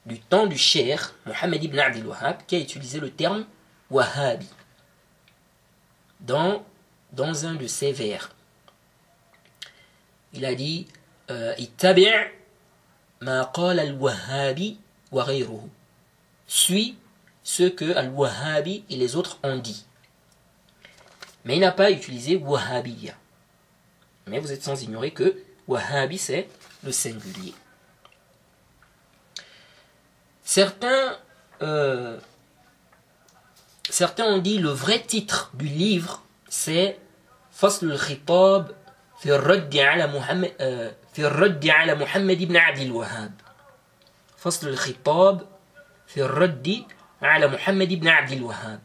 du temps du Cher, Mohammed ibn Adil Wahhab, qui a utilisé le terme Wahhabi dans, un de ses vers. Il a dit euh, ma qala al-Wahhabi wa Suis ce que al-Wahhabi et les autres ont dit. Mais il n'a pas utilisé Wahhabiyya. Mais vous êtes sans ignorer que Wahhabi c'est le singulier. Certains euh, certains ont dit le vrai titre du livre, c'est Fasl al-Khitab fi raddi euh, ala Muhammad, ibn Abd al-Wahhab. Fasl al-Khitab fi raddi ala Muhammad ibn Abd al-Wahhab.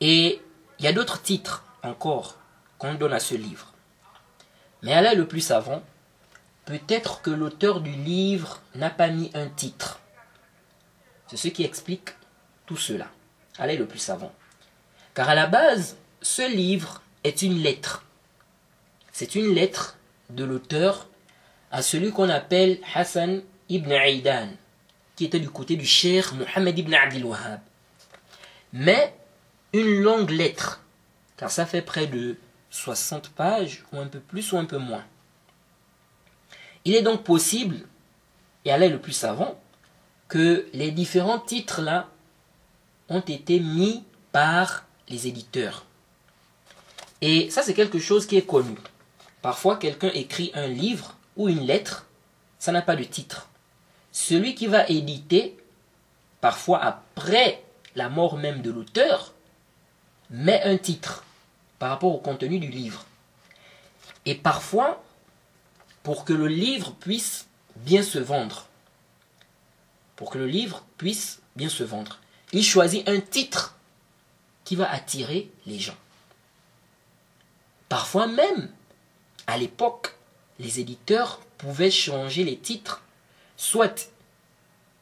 Et il y a d'autres titres encore qu'on donne à ce livre. Mais Allah le plus savant, peut-être que l'auteur du livre n'a pas mis un titre. C'est ce qui explique tout cela. Allah est le plus savant. Car à la base, ce livre est une lettre. C'est une lettre de l'auteur à celui qu'on appelle Hassan ibn Aidan, qui était du côté du cher Mohammed ibn Abdil Wahhab. Mais une longue lettre, car ça fait près de 60 pages, ou un peu plus ou un peu moins. Il est donc possible, et Allah est le plus savant, que les différents titres là ont été mis par les éditeurs. Et ça, c'est quelque chose qui est connu. Parfois, quelqu'un écrit un livre ou une lettre, ça n'a pas de titre. Celui qui va éditer, parfois après la mort même de l'auteur, met un titre par rapport au contenu du livre. Et parfois, pour que le livre puisse bien se vendre, pour que le livre puisse bien se vendre, il choisit un titre qui va attirer les gens. Parfois même, à l'époque, les éditeurs pouvaient changer les titres. Soit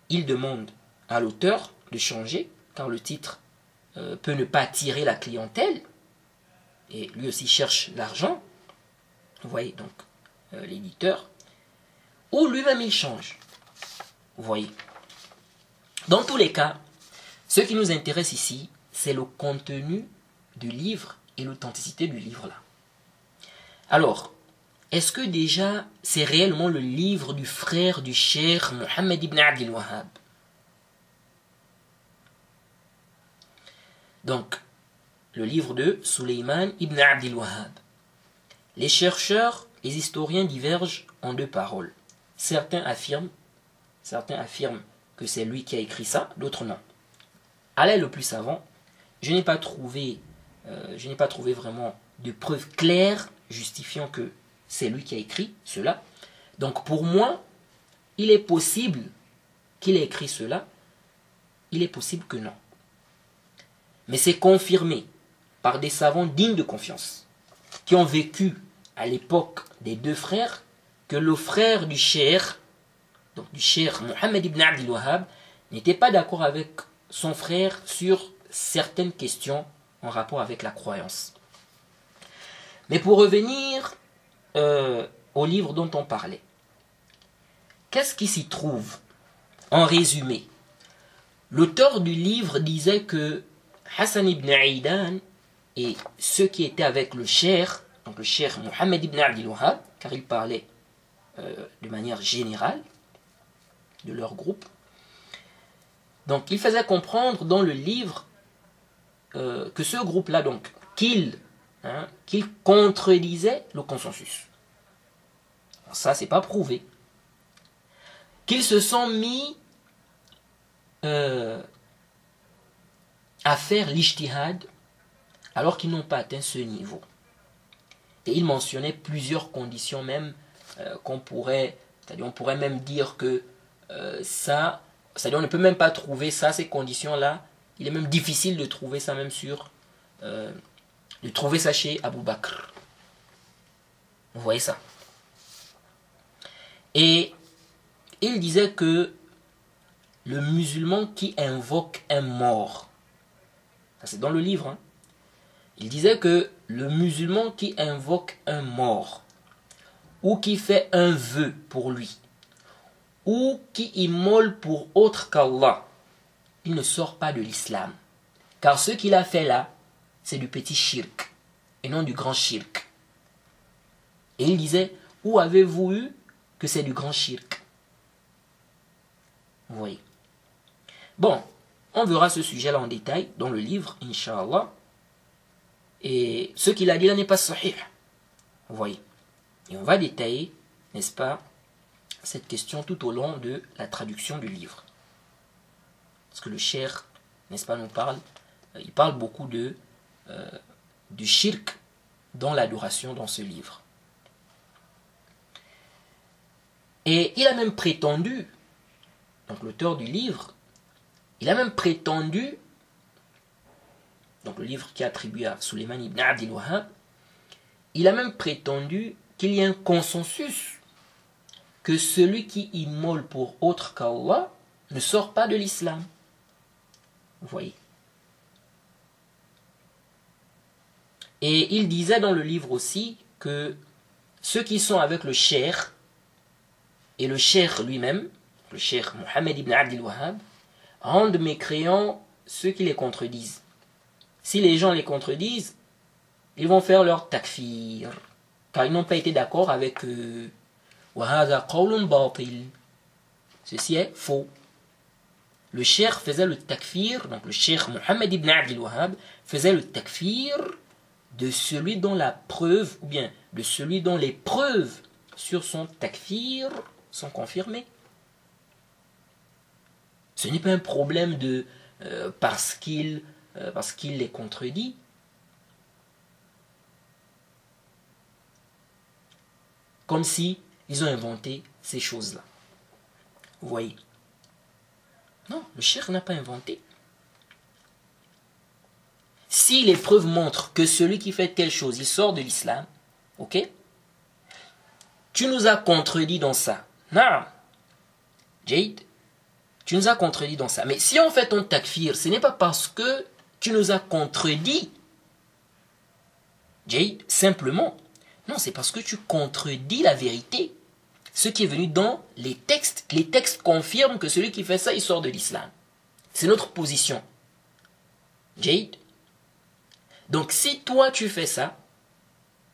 ils demandent à l'auteur de changer, car le titre euh, peut ne pas attirer la clientèle, et lui aussi cherche l'argent, vous voyez donc euh, l'éditeur, ou lui-même il change, vous voyez. Dans tous les cas, ce qui nous intéresse ici, c'est le contenu du livre et l'authenticité du livre là. Alors, est-ce que déjà c'est réellement le livre du frère du cher Mohammed ibn Abdel Wahhab? Donc, le livre de Suleiman ibn Abdel Wahhab. Les chercheurs, les historiens divergent en deux paroles. Certains affirment, certains affirment que c'est lui qui a écrit ça, d'autres non. Allez le plus savant, je n'ai pas trouvé, euh, je n'ai pas trouvé vraiment de preuves claires justifiant que c'est lui qui a écrit cela. Donc pour moi, il est possible qu'il ait écrit cela, il est possible que non. Mais c'est confirmé par des savants dignes de confiance, qui ont vécu à l'époque des deux frères, que le frère du cher, donc du cher Mohammed ibn Abdel Wahhab, n'était pas d'accord avec son frère sur certaines questions en rapport avec la croyance. Mais pour revenir euh, au livre dont on parlait, qu'est-ce qui s'y trouve En résumé, l'auteur du livre disait que Hassan ibn Aidan et ceux qui étaient avec le cher, donc le cher Mohammed ibn Abdel Wahhab, car il parlait euh, de manière générale de leur groupe, donc il faisait comprendre dans le livre euh, que ce groupe-là, donc, qu'il hein, contredisait le consensus. Ça, c'est pas prouvé. Qu'ils se sont mis euh, à faire l'ijtihad alors qu'ils n'ont pas atteint ce niveau. Et il mentionnait plusieurs conditions même euh, qu'on pourrait, c'est-à-dire on pourrait même dire que ça, c'est-à-dire on ne peut même pas trouver ça, ces conditions-là, il est même difficile de trouver ça même sur... Euh, de trouver ça chez Abu Bakr. Vous voyez ça Et il disait que le musulman qui invoque un mort, c'est dans le livre, hein, il disait que le musulman qui invoque un mort, ou qui fait un vœu pour lui, ou qui immole pour autre qu'Allah, il ne sort pas de l'islam. Car ce qu'il a fait là, c'est du petit shirk, et non du grand shirk. Et il disait, où avez-vous eu que c'est du grand shirk? Vous voyez. Bon, on verra ce sujet-là en détail dans le livre, Inch'Allah. Et ce qu'il a dit là n'est pas sahih. Vous voyez. Et on va détailler, n'est-ce pas, cette question tout au long de la traduction du livre. Parce que le cher, n'est-ce pas, nous parle, euh, il parle beaucoup de, euh, du shirk dans l'adoration dans ce livre. Et il a même prétendu, donc l'auteur du livre, il a même prétendu, donc le livre qui est attribué à Suleiman ibn Abdel Wahhab, il a même prétendu qu'il y a un consensus que celui qui immole pour autre qu'Allah ne sort pas de l'islam. Vous voyez. Et il disait dans le livre aussi que ceux qui sont avec le cher et le cher lui-même, le cher Mohammed ibn Abdel Wahhab, rendent mécréants ceux qui les contredisent. Si les gens les contredisent, ils vont faire leur takfir, car ils n'ont pas été d'accord avec eux. Ceci est faux le cheikh faisait le takfir, donc le cheikh Mohammed ibn Abdel Wahhab faisait le takfir de celui dont la preuve, ou bien de celui dont les preuves sur son takfir sont confirmées. Ce n'est pas un problème de euh, parce qu'il euh, parce qu'il les contredit. Comme si ils ont inventé ces choses-là. Vous voyez. Non, le cheikh n'a pas inventé. Si les preuves montrent que celui qui fait telle chose, il sort de l'islam, ok? Tu nous as contredit dans ça. Non. Jade, tu nous as contredit dans ça. Mais si on fait ton takfir, ce n'est pas parce que tu nous as contredit. Jade, simplement. Non, c'est parce que tu contredis la vérité. Ce qui est venu dans les textes. Les textes confirment que celui qui fait ça, il sort de l'islam. C'est notre position. Jade. Donc si toi tu fais ça,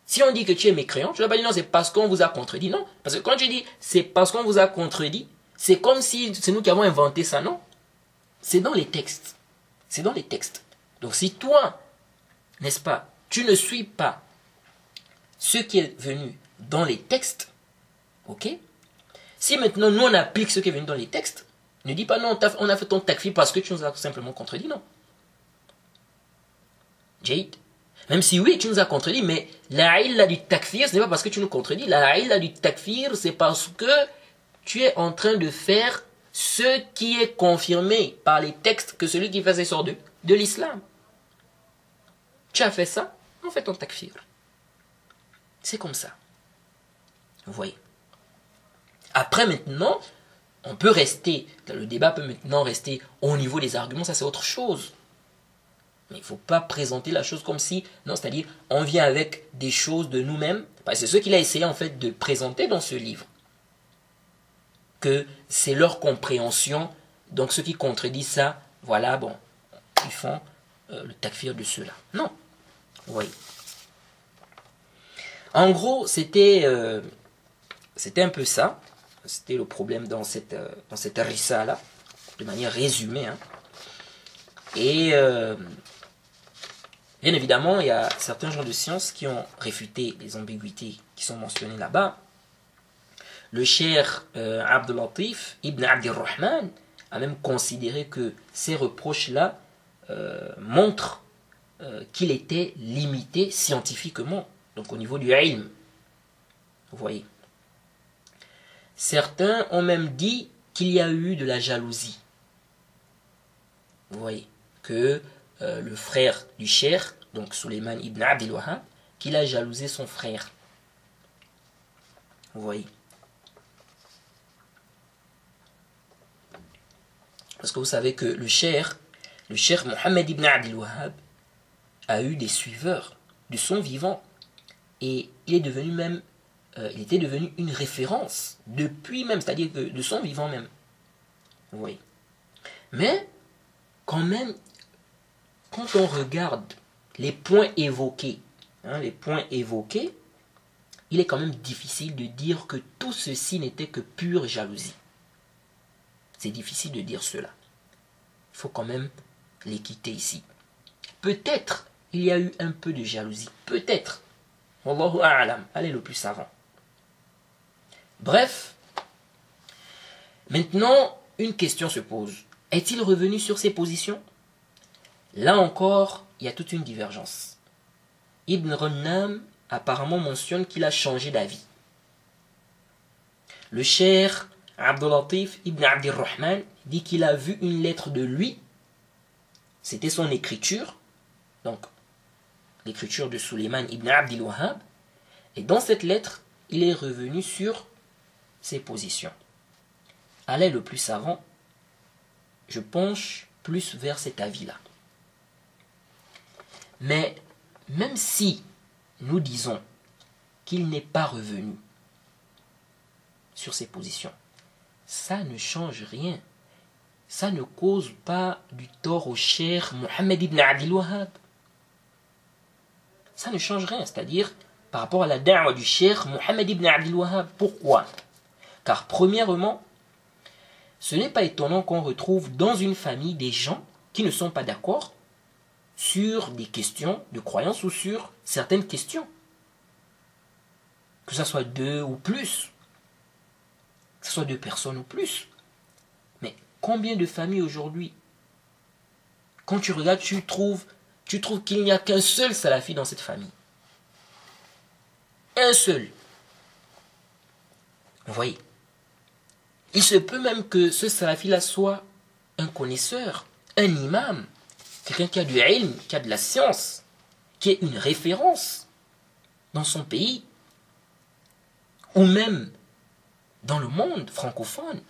si on dit que tu es mécréant, tu ne vas pas dire non, c'est parce qu'on vous a contredit. Non. Parce que quand tu dis c'est parce qu'on vous a contredit, c'est comme si c'est nous qui avons inventé ça, non C'est dans les textes. C'est dans les textes. Donc si toi, n'est-ce pas, tu ne suis pas ce qui est venu dans les textes, ok Si maintenant nous on applique ce qui est venu dans les textes, ne dis pas non, on a fait ton takfi parce que tu nous as simplement contredit, non. Jade même si oui, tu nous as contredit, mais la illa du takfir, ce n'est pas parce que tu nous contredis. La illa du takfir, c'est parce que tu es en train de faire ce qui est confirmé par les textes que celui qui faisait sort de, de l'islam. Tu as fait ça, on fait ton takfir. C'est comme ça. Vous voyez. Après maintenant, on peut rester, le débat peut maintenant rester au niveau des arguments, ça c'est autre chose. Mais il ne faut pas présenter la chose comme si, non, c'est-à-dire on vient avec des choses de nous-mêmes. C'est ce qu'il a essayé en fait de présenter dans ce livre que c'est leur compréhension. Donc ceux qui contredisent ça, voilà, bon, ils font euh, le takfir de ceux-là. Non. Oui. En gros, c'était euh, c'était un peu ça. C'était le problème dans cette, euh, dans cette là de manière résumée. Hein. Et bien évidemment, il y a certains gens de science qui ont réfuté les ambiguïtés qui sont mentionnées là-bas le cher euh, Abdelatif ibn Abdirrahman a même considéré que ces reproches-là euh, montrent euh, qu'il était limité scientifiquement, donc au niveau du ilm. Vous voyez. Certains ont même dit qu'il y a eu de la jalousie. Vous voyez. Que le frère du cher, donc Suleiman ibn Abdel Wahab, qu'il a jalousé son frère. Vous voyez. Parce que vous savez que le cher, le cher Mohammed ibn Abdel Wahhab, a eu des suiveurs de son vivant. Et il est devenu même, euh, il était devenu une référence depuis même, c'est-à-dire de son vivant même. Oui. Mais, quand même, quand on regarde les points évoqués, hein, les points évoqués, il est quand même difficile de dire que tout ceci n'était que pure jalousie. C'est difficile de dire cela. Il faut quand même les quitter ici. Peut-être il y a eu un peu de jalousie. Peut-être. Allez le plus savant. Bref. Maintenant, une question se pose. Est-il revenu sur ses positions? Là encore, il y a toute une divergence. Ibn Runnam apparemment mentionne qu'il a changé d'avis. Le cher Abdulatif ibn Abdirrahman dit qu'il a vu une lettre de lui. C'était son écriture. Donc, l'écriture de Suleiman ibn Abdil Wahhab. Et dans cette lettre, il est revenu sur ses positions. Allez le plus savant, je penche plus vers cet avis-là. Mais même si nous disons qu'il n'est pas revenu sur ses positions, ça ne change rien. Ça ne cause pas du tort au cher Mohammed ibn Adil Wahhab. Ça ne change rien, c'est-à-dire par rapport à la da'wa du cher Mohammed ibn Adil Wahhab. Pourquoi? Car premièrement, ce n'est pas étonnant qu'on retrouve dans une famille des gens qui ne sont pas d'accord sur des questions de croyance ou sur certaines questions. Que ce soit deux ou plus que ce soit deux personnes ou plus. Mais combien de familles aujourd'hui, quand tu regardes, tu trouves, tu trouves qu'il n'y a qu'un seul salafi dans cette famille. Un seul. Vous voyez Il se peut même que ce salafi-là soit un connaisseur, un imam, quelqu'un qui a du ilm, qui a de la science, qui est une référence dans son pays, ou même dans le monde francophone.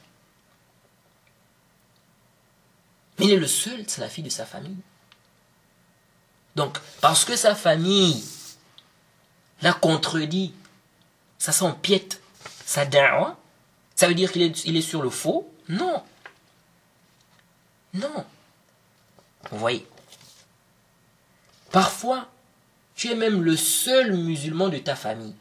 Mais il est le seul salafi de sa famille. Donc, parce que sa famille l'a contredit, ça s'empiète, sa da'wa, ça veut dire qu'il est, il est sur le faux Non. Non. Vous voyez Parfois, tu es même le seul musulman de ta famille.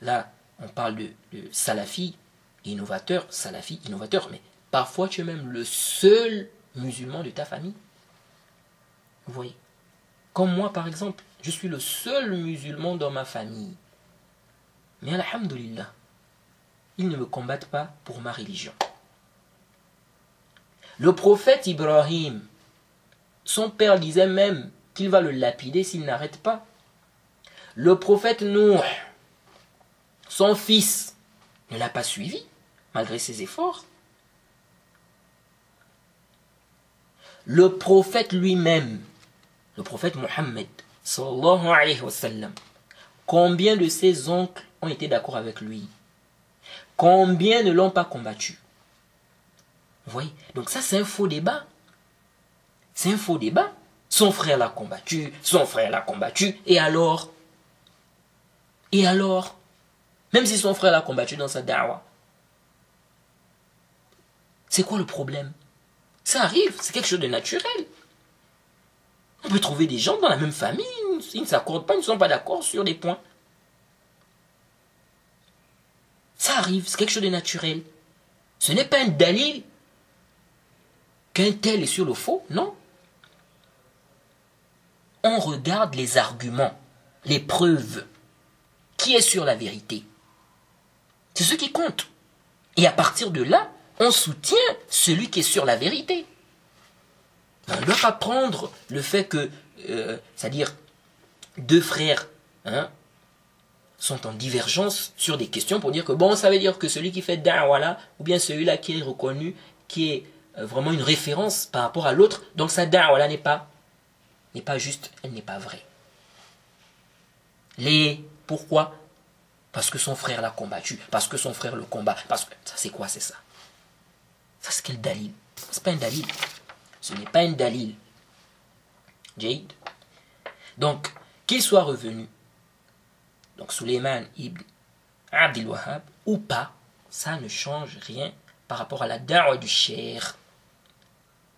Là, on parle de, salafi, innovateur, salafi, innovateur, mais parfois tu es même le seul musulman de ta famille. Vous voyez Comme moi, par exemple, je suis le seul musulman dans ma famille. Mais alhamdulillah, ne me combattent pas pour ma religion. Le prophète Ibrahim, son père disait même qu'il va le lapider s'il n'arrête pas. Le prophète Nour, son fils, ne l'a pas suivi, malgré ses efforts. Le prophète lui-même, le prophète Mohammed, combien de ses oncles ont été d'accord avec lui? Combien ne l'ont pas combattu? Vous voyez? Donc ça, c'est un faux débat. C'est un faux débat. Son frère l'a combattu, son frère l'a combattu, et alors? Et alors? Même si son frère l'a combattu dans sa dawa. C'est quoi le problème? Ça arrive, c'est quelque chose de naturel. On peut trouver des gens dans la même famille, ils ne s'accordent pas, ils ne sont pas d'accord sur des points. Ça arrive, c'est quelque chose de naturel. Ce n'est pas un dalil qu'un tel est sur le faux, non. On regarde les arguments, les preuves. Qui est sur la vérité C'est ce qui compte. Et à partir de là, on soutient celui qui est sur la vérité. On ne doit pas prendre le fait que, euh, c'est-à-dire deux frères, hein, sont en divergence sur des questions pour dire que bon, ça veut dire que celui qui fait da'wa là, ou bien celui-là qui est reconnu, qui est euh, vraiment une référence par rapport à l'autre, donc sa da'wa là n'est pas, n'est pas juste, elle n'est pas vraie. Les, pourquoi? Parce que son frère l'a combattu, parce que son frère le combat, parce que, ça c'est quoi, c'est ça? Ça c'est quel dalil? C'est pas un dalil. Ce n'est pas un dalil. Jade. Donc, qu'il soit revenu donc Suleiman ibn Abdel Wahhab, ou pas, ça ne change rien par rapport à la da'wa du cher.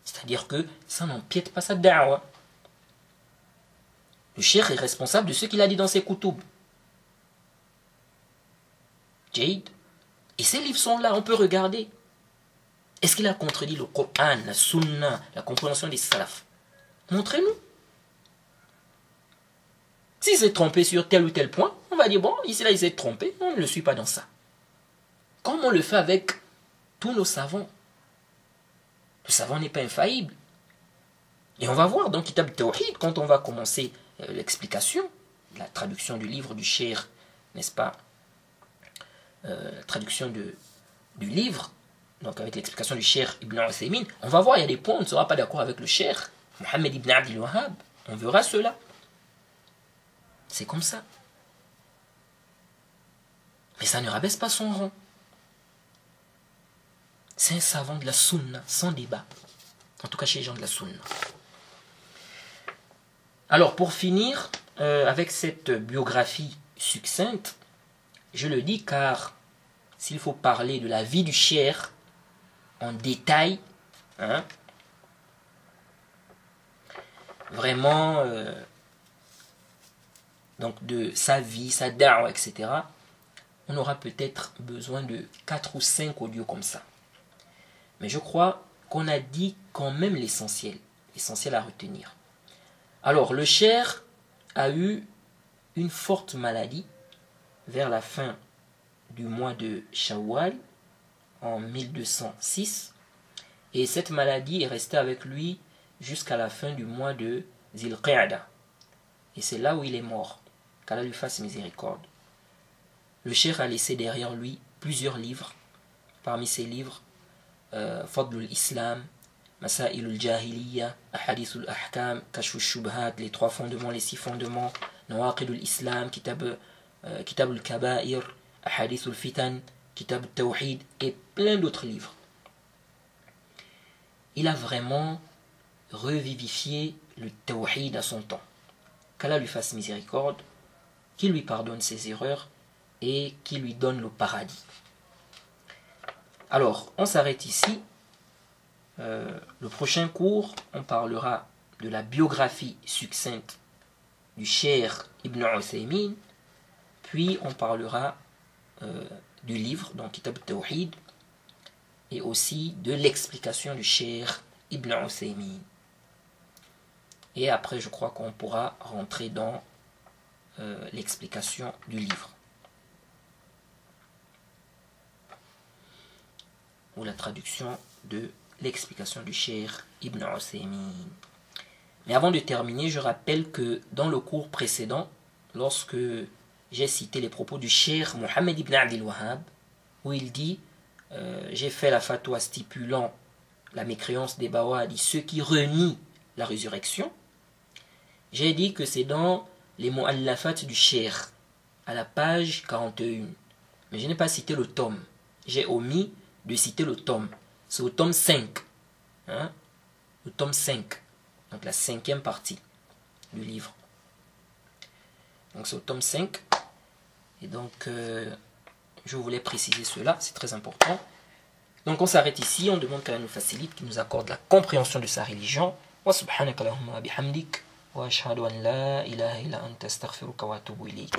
C'est-à-dire que ça n'empiète pas sa da'wa. Le cher est responsable de ce qu'il a dit dans ses koutoub. Jade. Et ces livres sont là, on peut regarder. Est-ce qu'il a contredit le Coran, la Sunna, la compréhension des salafs? Montrez-nous. S'il s'est trompé sur tel ou tel point, on va dire, bon, ici là, il s'est trompé, on ne le suit pas dans ça. Comme on le fait avec tous nos savants. Le savant n'est pas infaillible. Et on va voir dans Kitab Tawhid, quand on va commencer euh, l'explication, la traduction du livre du Cher, n'est-ce pas euh, traduction du livre, donc avec l'explication du Cher Ibn Uthaymin, on va voir, il y a des points, on ne sera pas d'accord avec le Cher, Mohammed Ibn Abdul Wahhab, on verra cela. C'est comme ça. Mais ça ne rabaisse pas son rang. C'est un savant de la sunna, sans débat. En tout cas chez les gens de la sunna. Alors pour finir, euh, avec cette biographie succincte, je le dis car s'il faut parler de la vie du cher en détail, hein, vraiment, euh, donc de sa vie, sa da'wa, etc., on aura peut-être besoin de 4 ou 5 audios comme ça. Mais je crois qu'on a dit quand même l'essentiel, l'essentiel à retenir. Alors, le cher a eu une forte maladie vers la fin du mois de Shawwal en 1206 et cette maladie est restée avec lui jusqu'à la fin du mois de Zilqa'da. Et c'est là où il est mort qu'Allah lui fasse miséricorde. Le cheikh a laissé derrière lui plusieurs livres. Parmi ces livres, euh, Fadlul Islam, Masailul Jahiliya, Ahadithul Ahkam, Kashfu Shubhat, les trois fondements, les six fondements, Nawaqidul Islam, Kitab, euh, Kitabul Kaba'ir, Ahadithul Fitan, Kitab Tawhid et plein d'autres livres. il a vraiment revivifié le tawhid à son temps. Qu'Allah lui fasse miséricorde, lui pardonne ses erreurs et qu'il lui donne le paradis. Alors, on s'arrête ici. Euh, le prochain cours, on parlera de la biographie succincte du cher Ibn Uthaymin, puis on parlera euh, du livre, donc Kitab et aussi de l'explication du cher Ibn Uthaymin. Et après, je crois qu'on pourra rentrer dans euh, l'explication du livre. Ou la traduction de l'explication du cher Ibn Uthaymin. Mais avant de terminer, je rappelle que dans le cours précédent, lorsque j'ai cité les propos du cher Mohammed ibn Abdel Wahhab, où il dit euh, J'ai fait la fatwa stipulant la mécréance des Bawadi, ceux qui renient la résurrection. J'ai dit que c'est dans les Mu'allafat du cher, à la page 41. Mais je n'ai pas cité le tome. J'ai omis de citer le tome. C'est au tome 5. Hein? Le tome 5. Donc la cinquième partie du livre. Donc c'est au tome 5. Et donc, euh, je voulais préciser cela, c'est très important. Donc on s'arrête ici, on demande qu'elle nous facilite, qu'il nous accorde la compréhension de sa religion. Wa bihamdik wa ashhadu an la ilaha illa anta astaghfiruka wa atubu ilayk.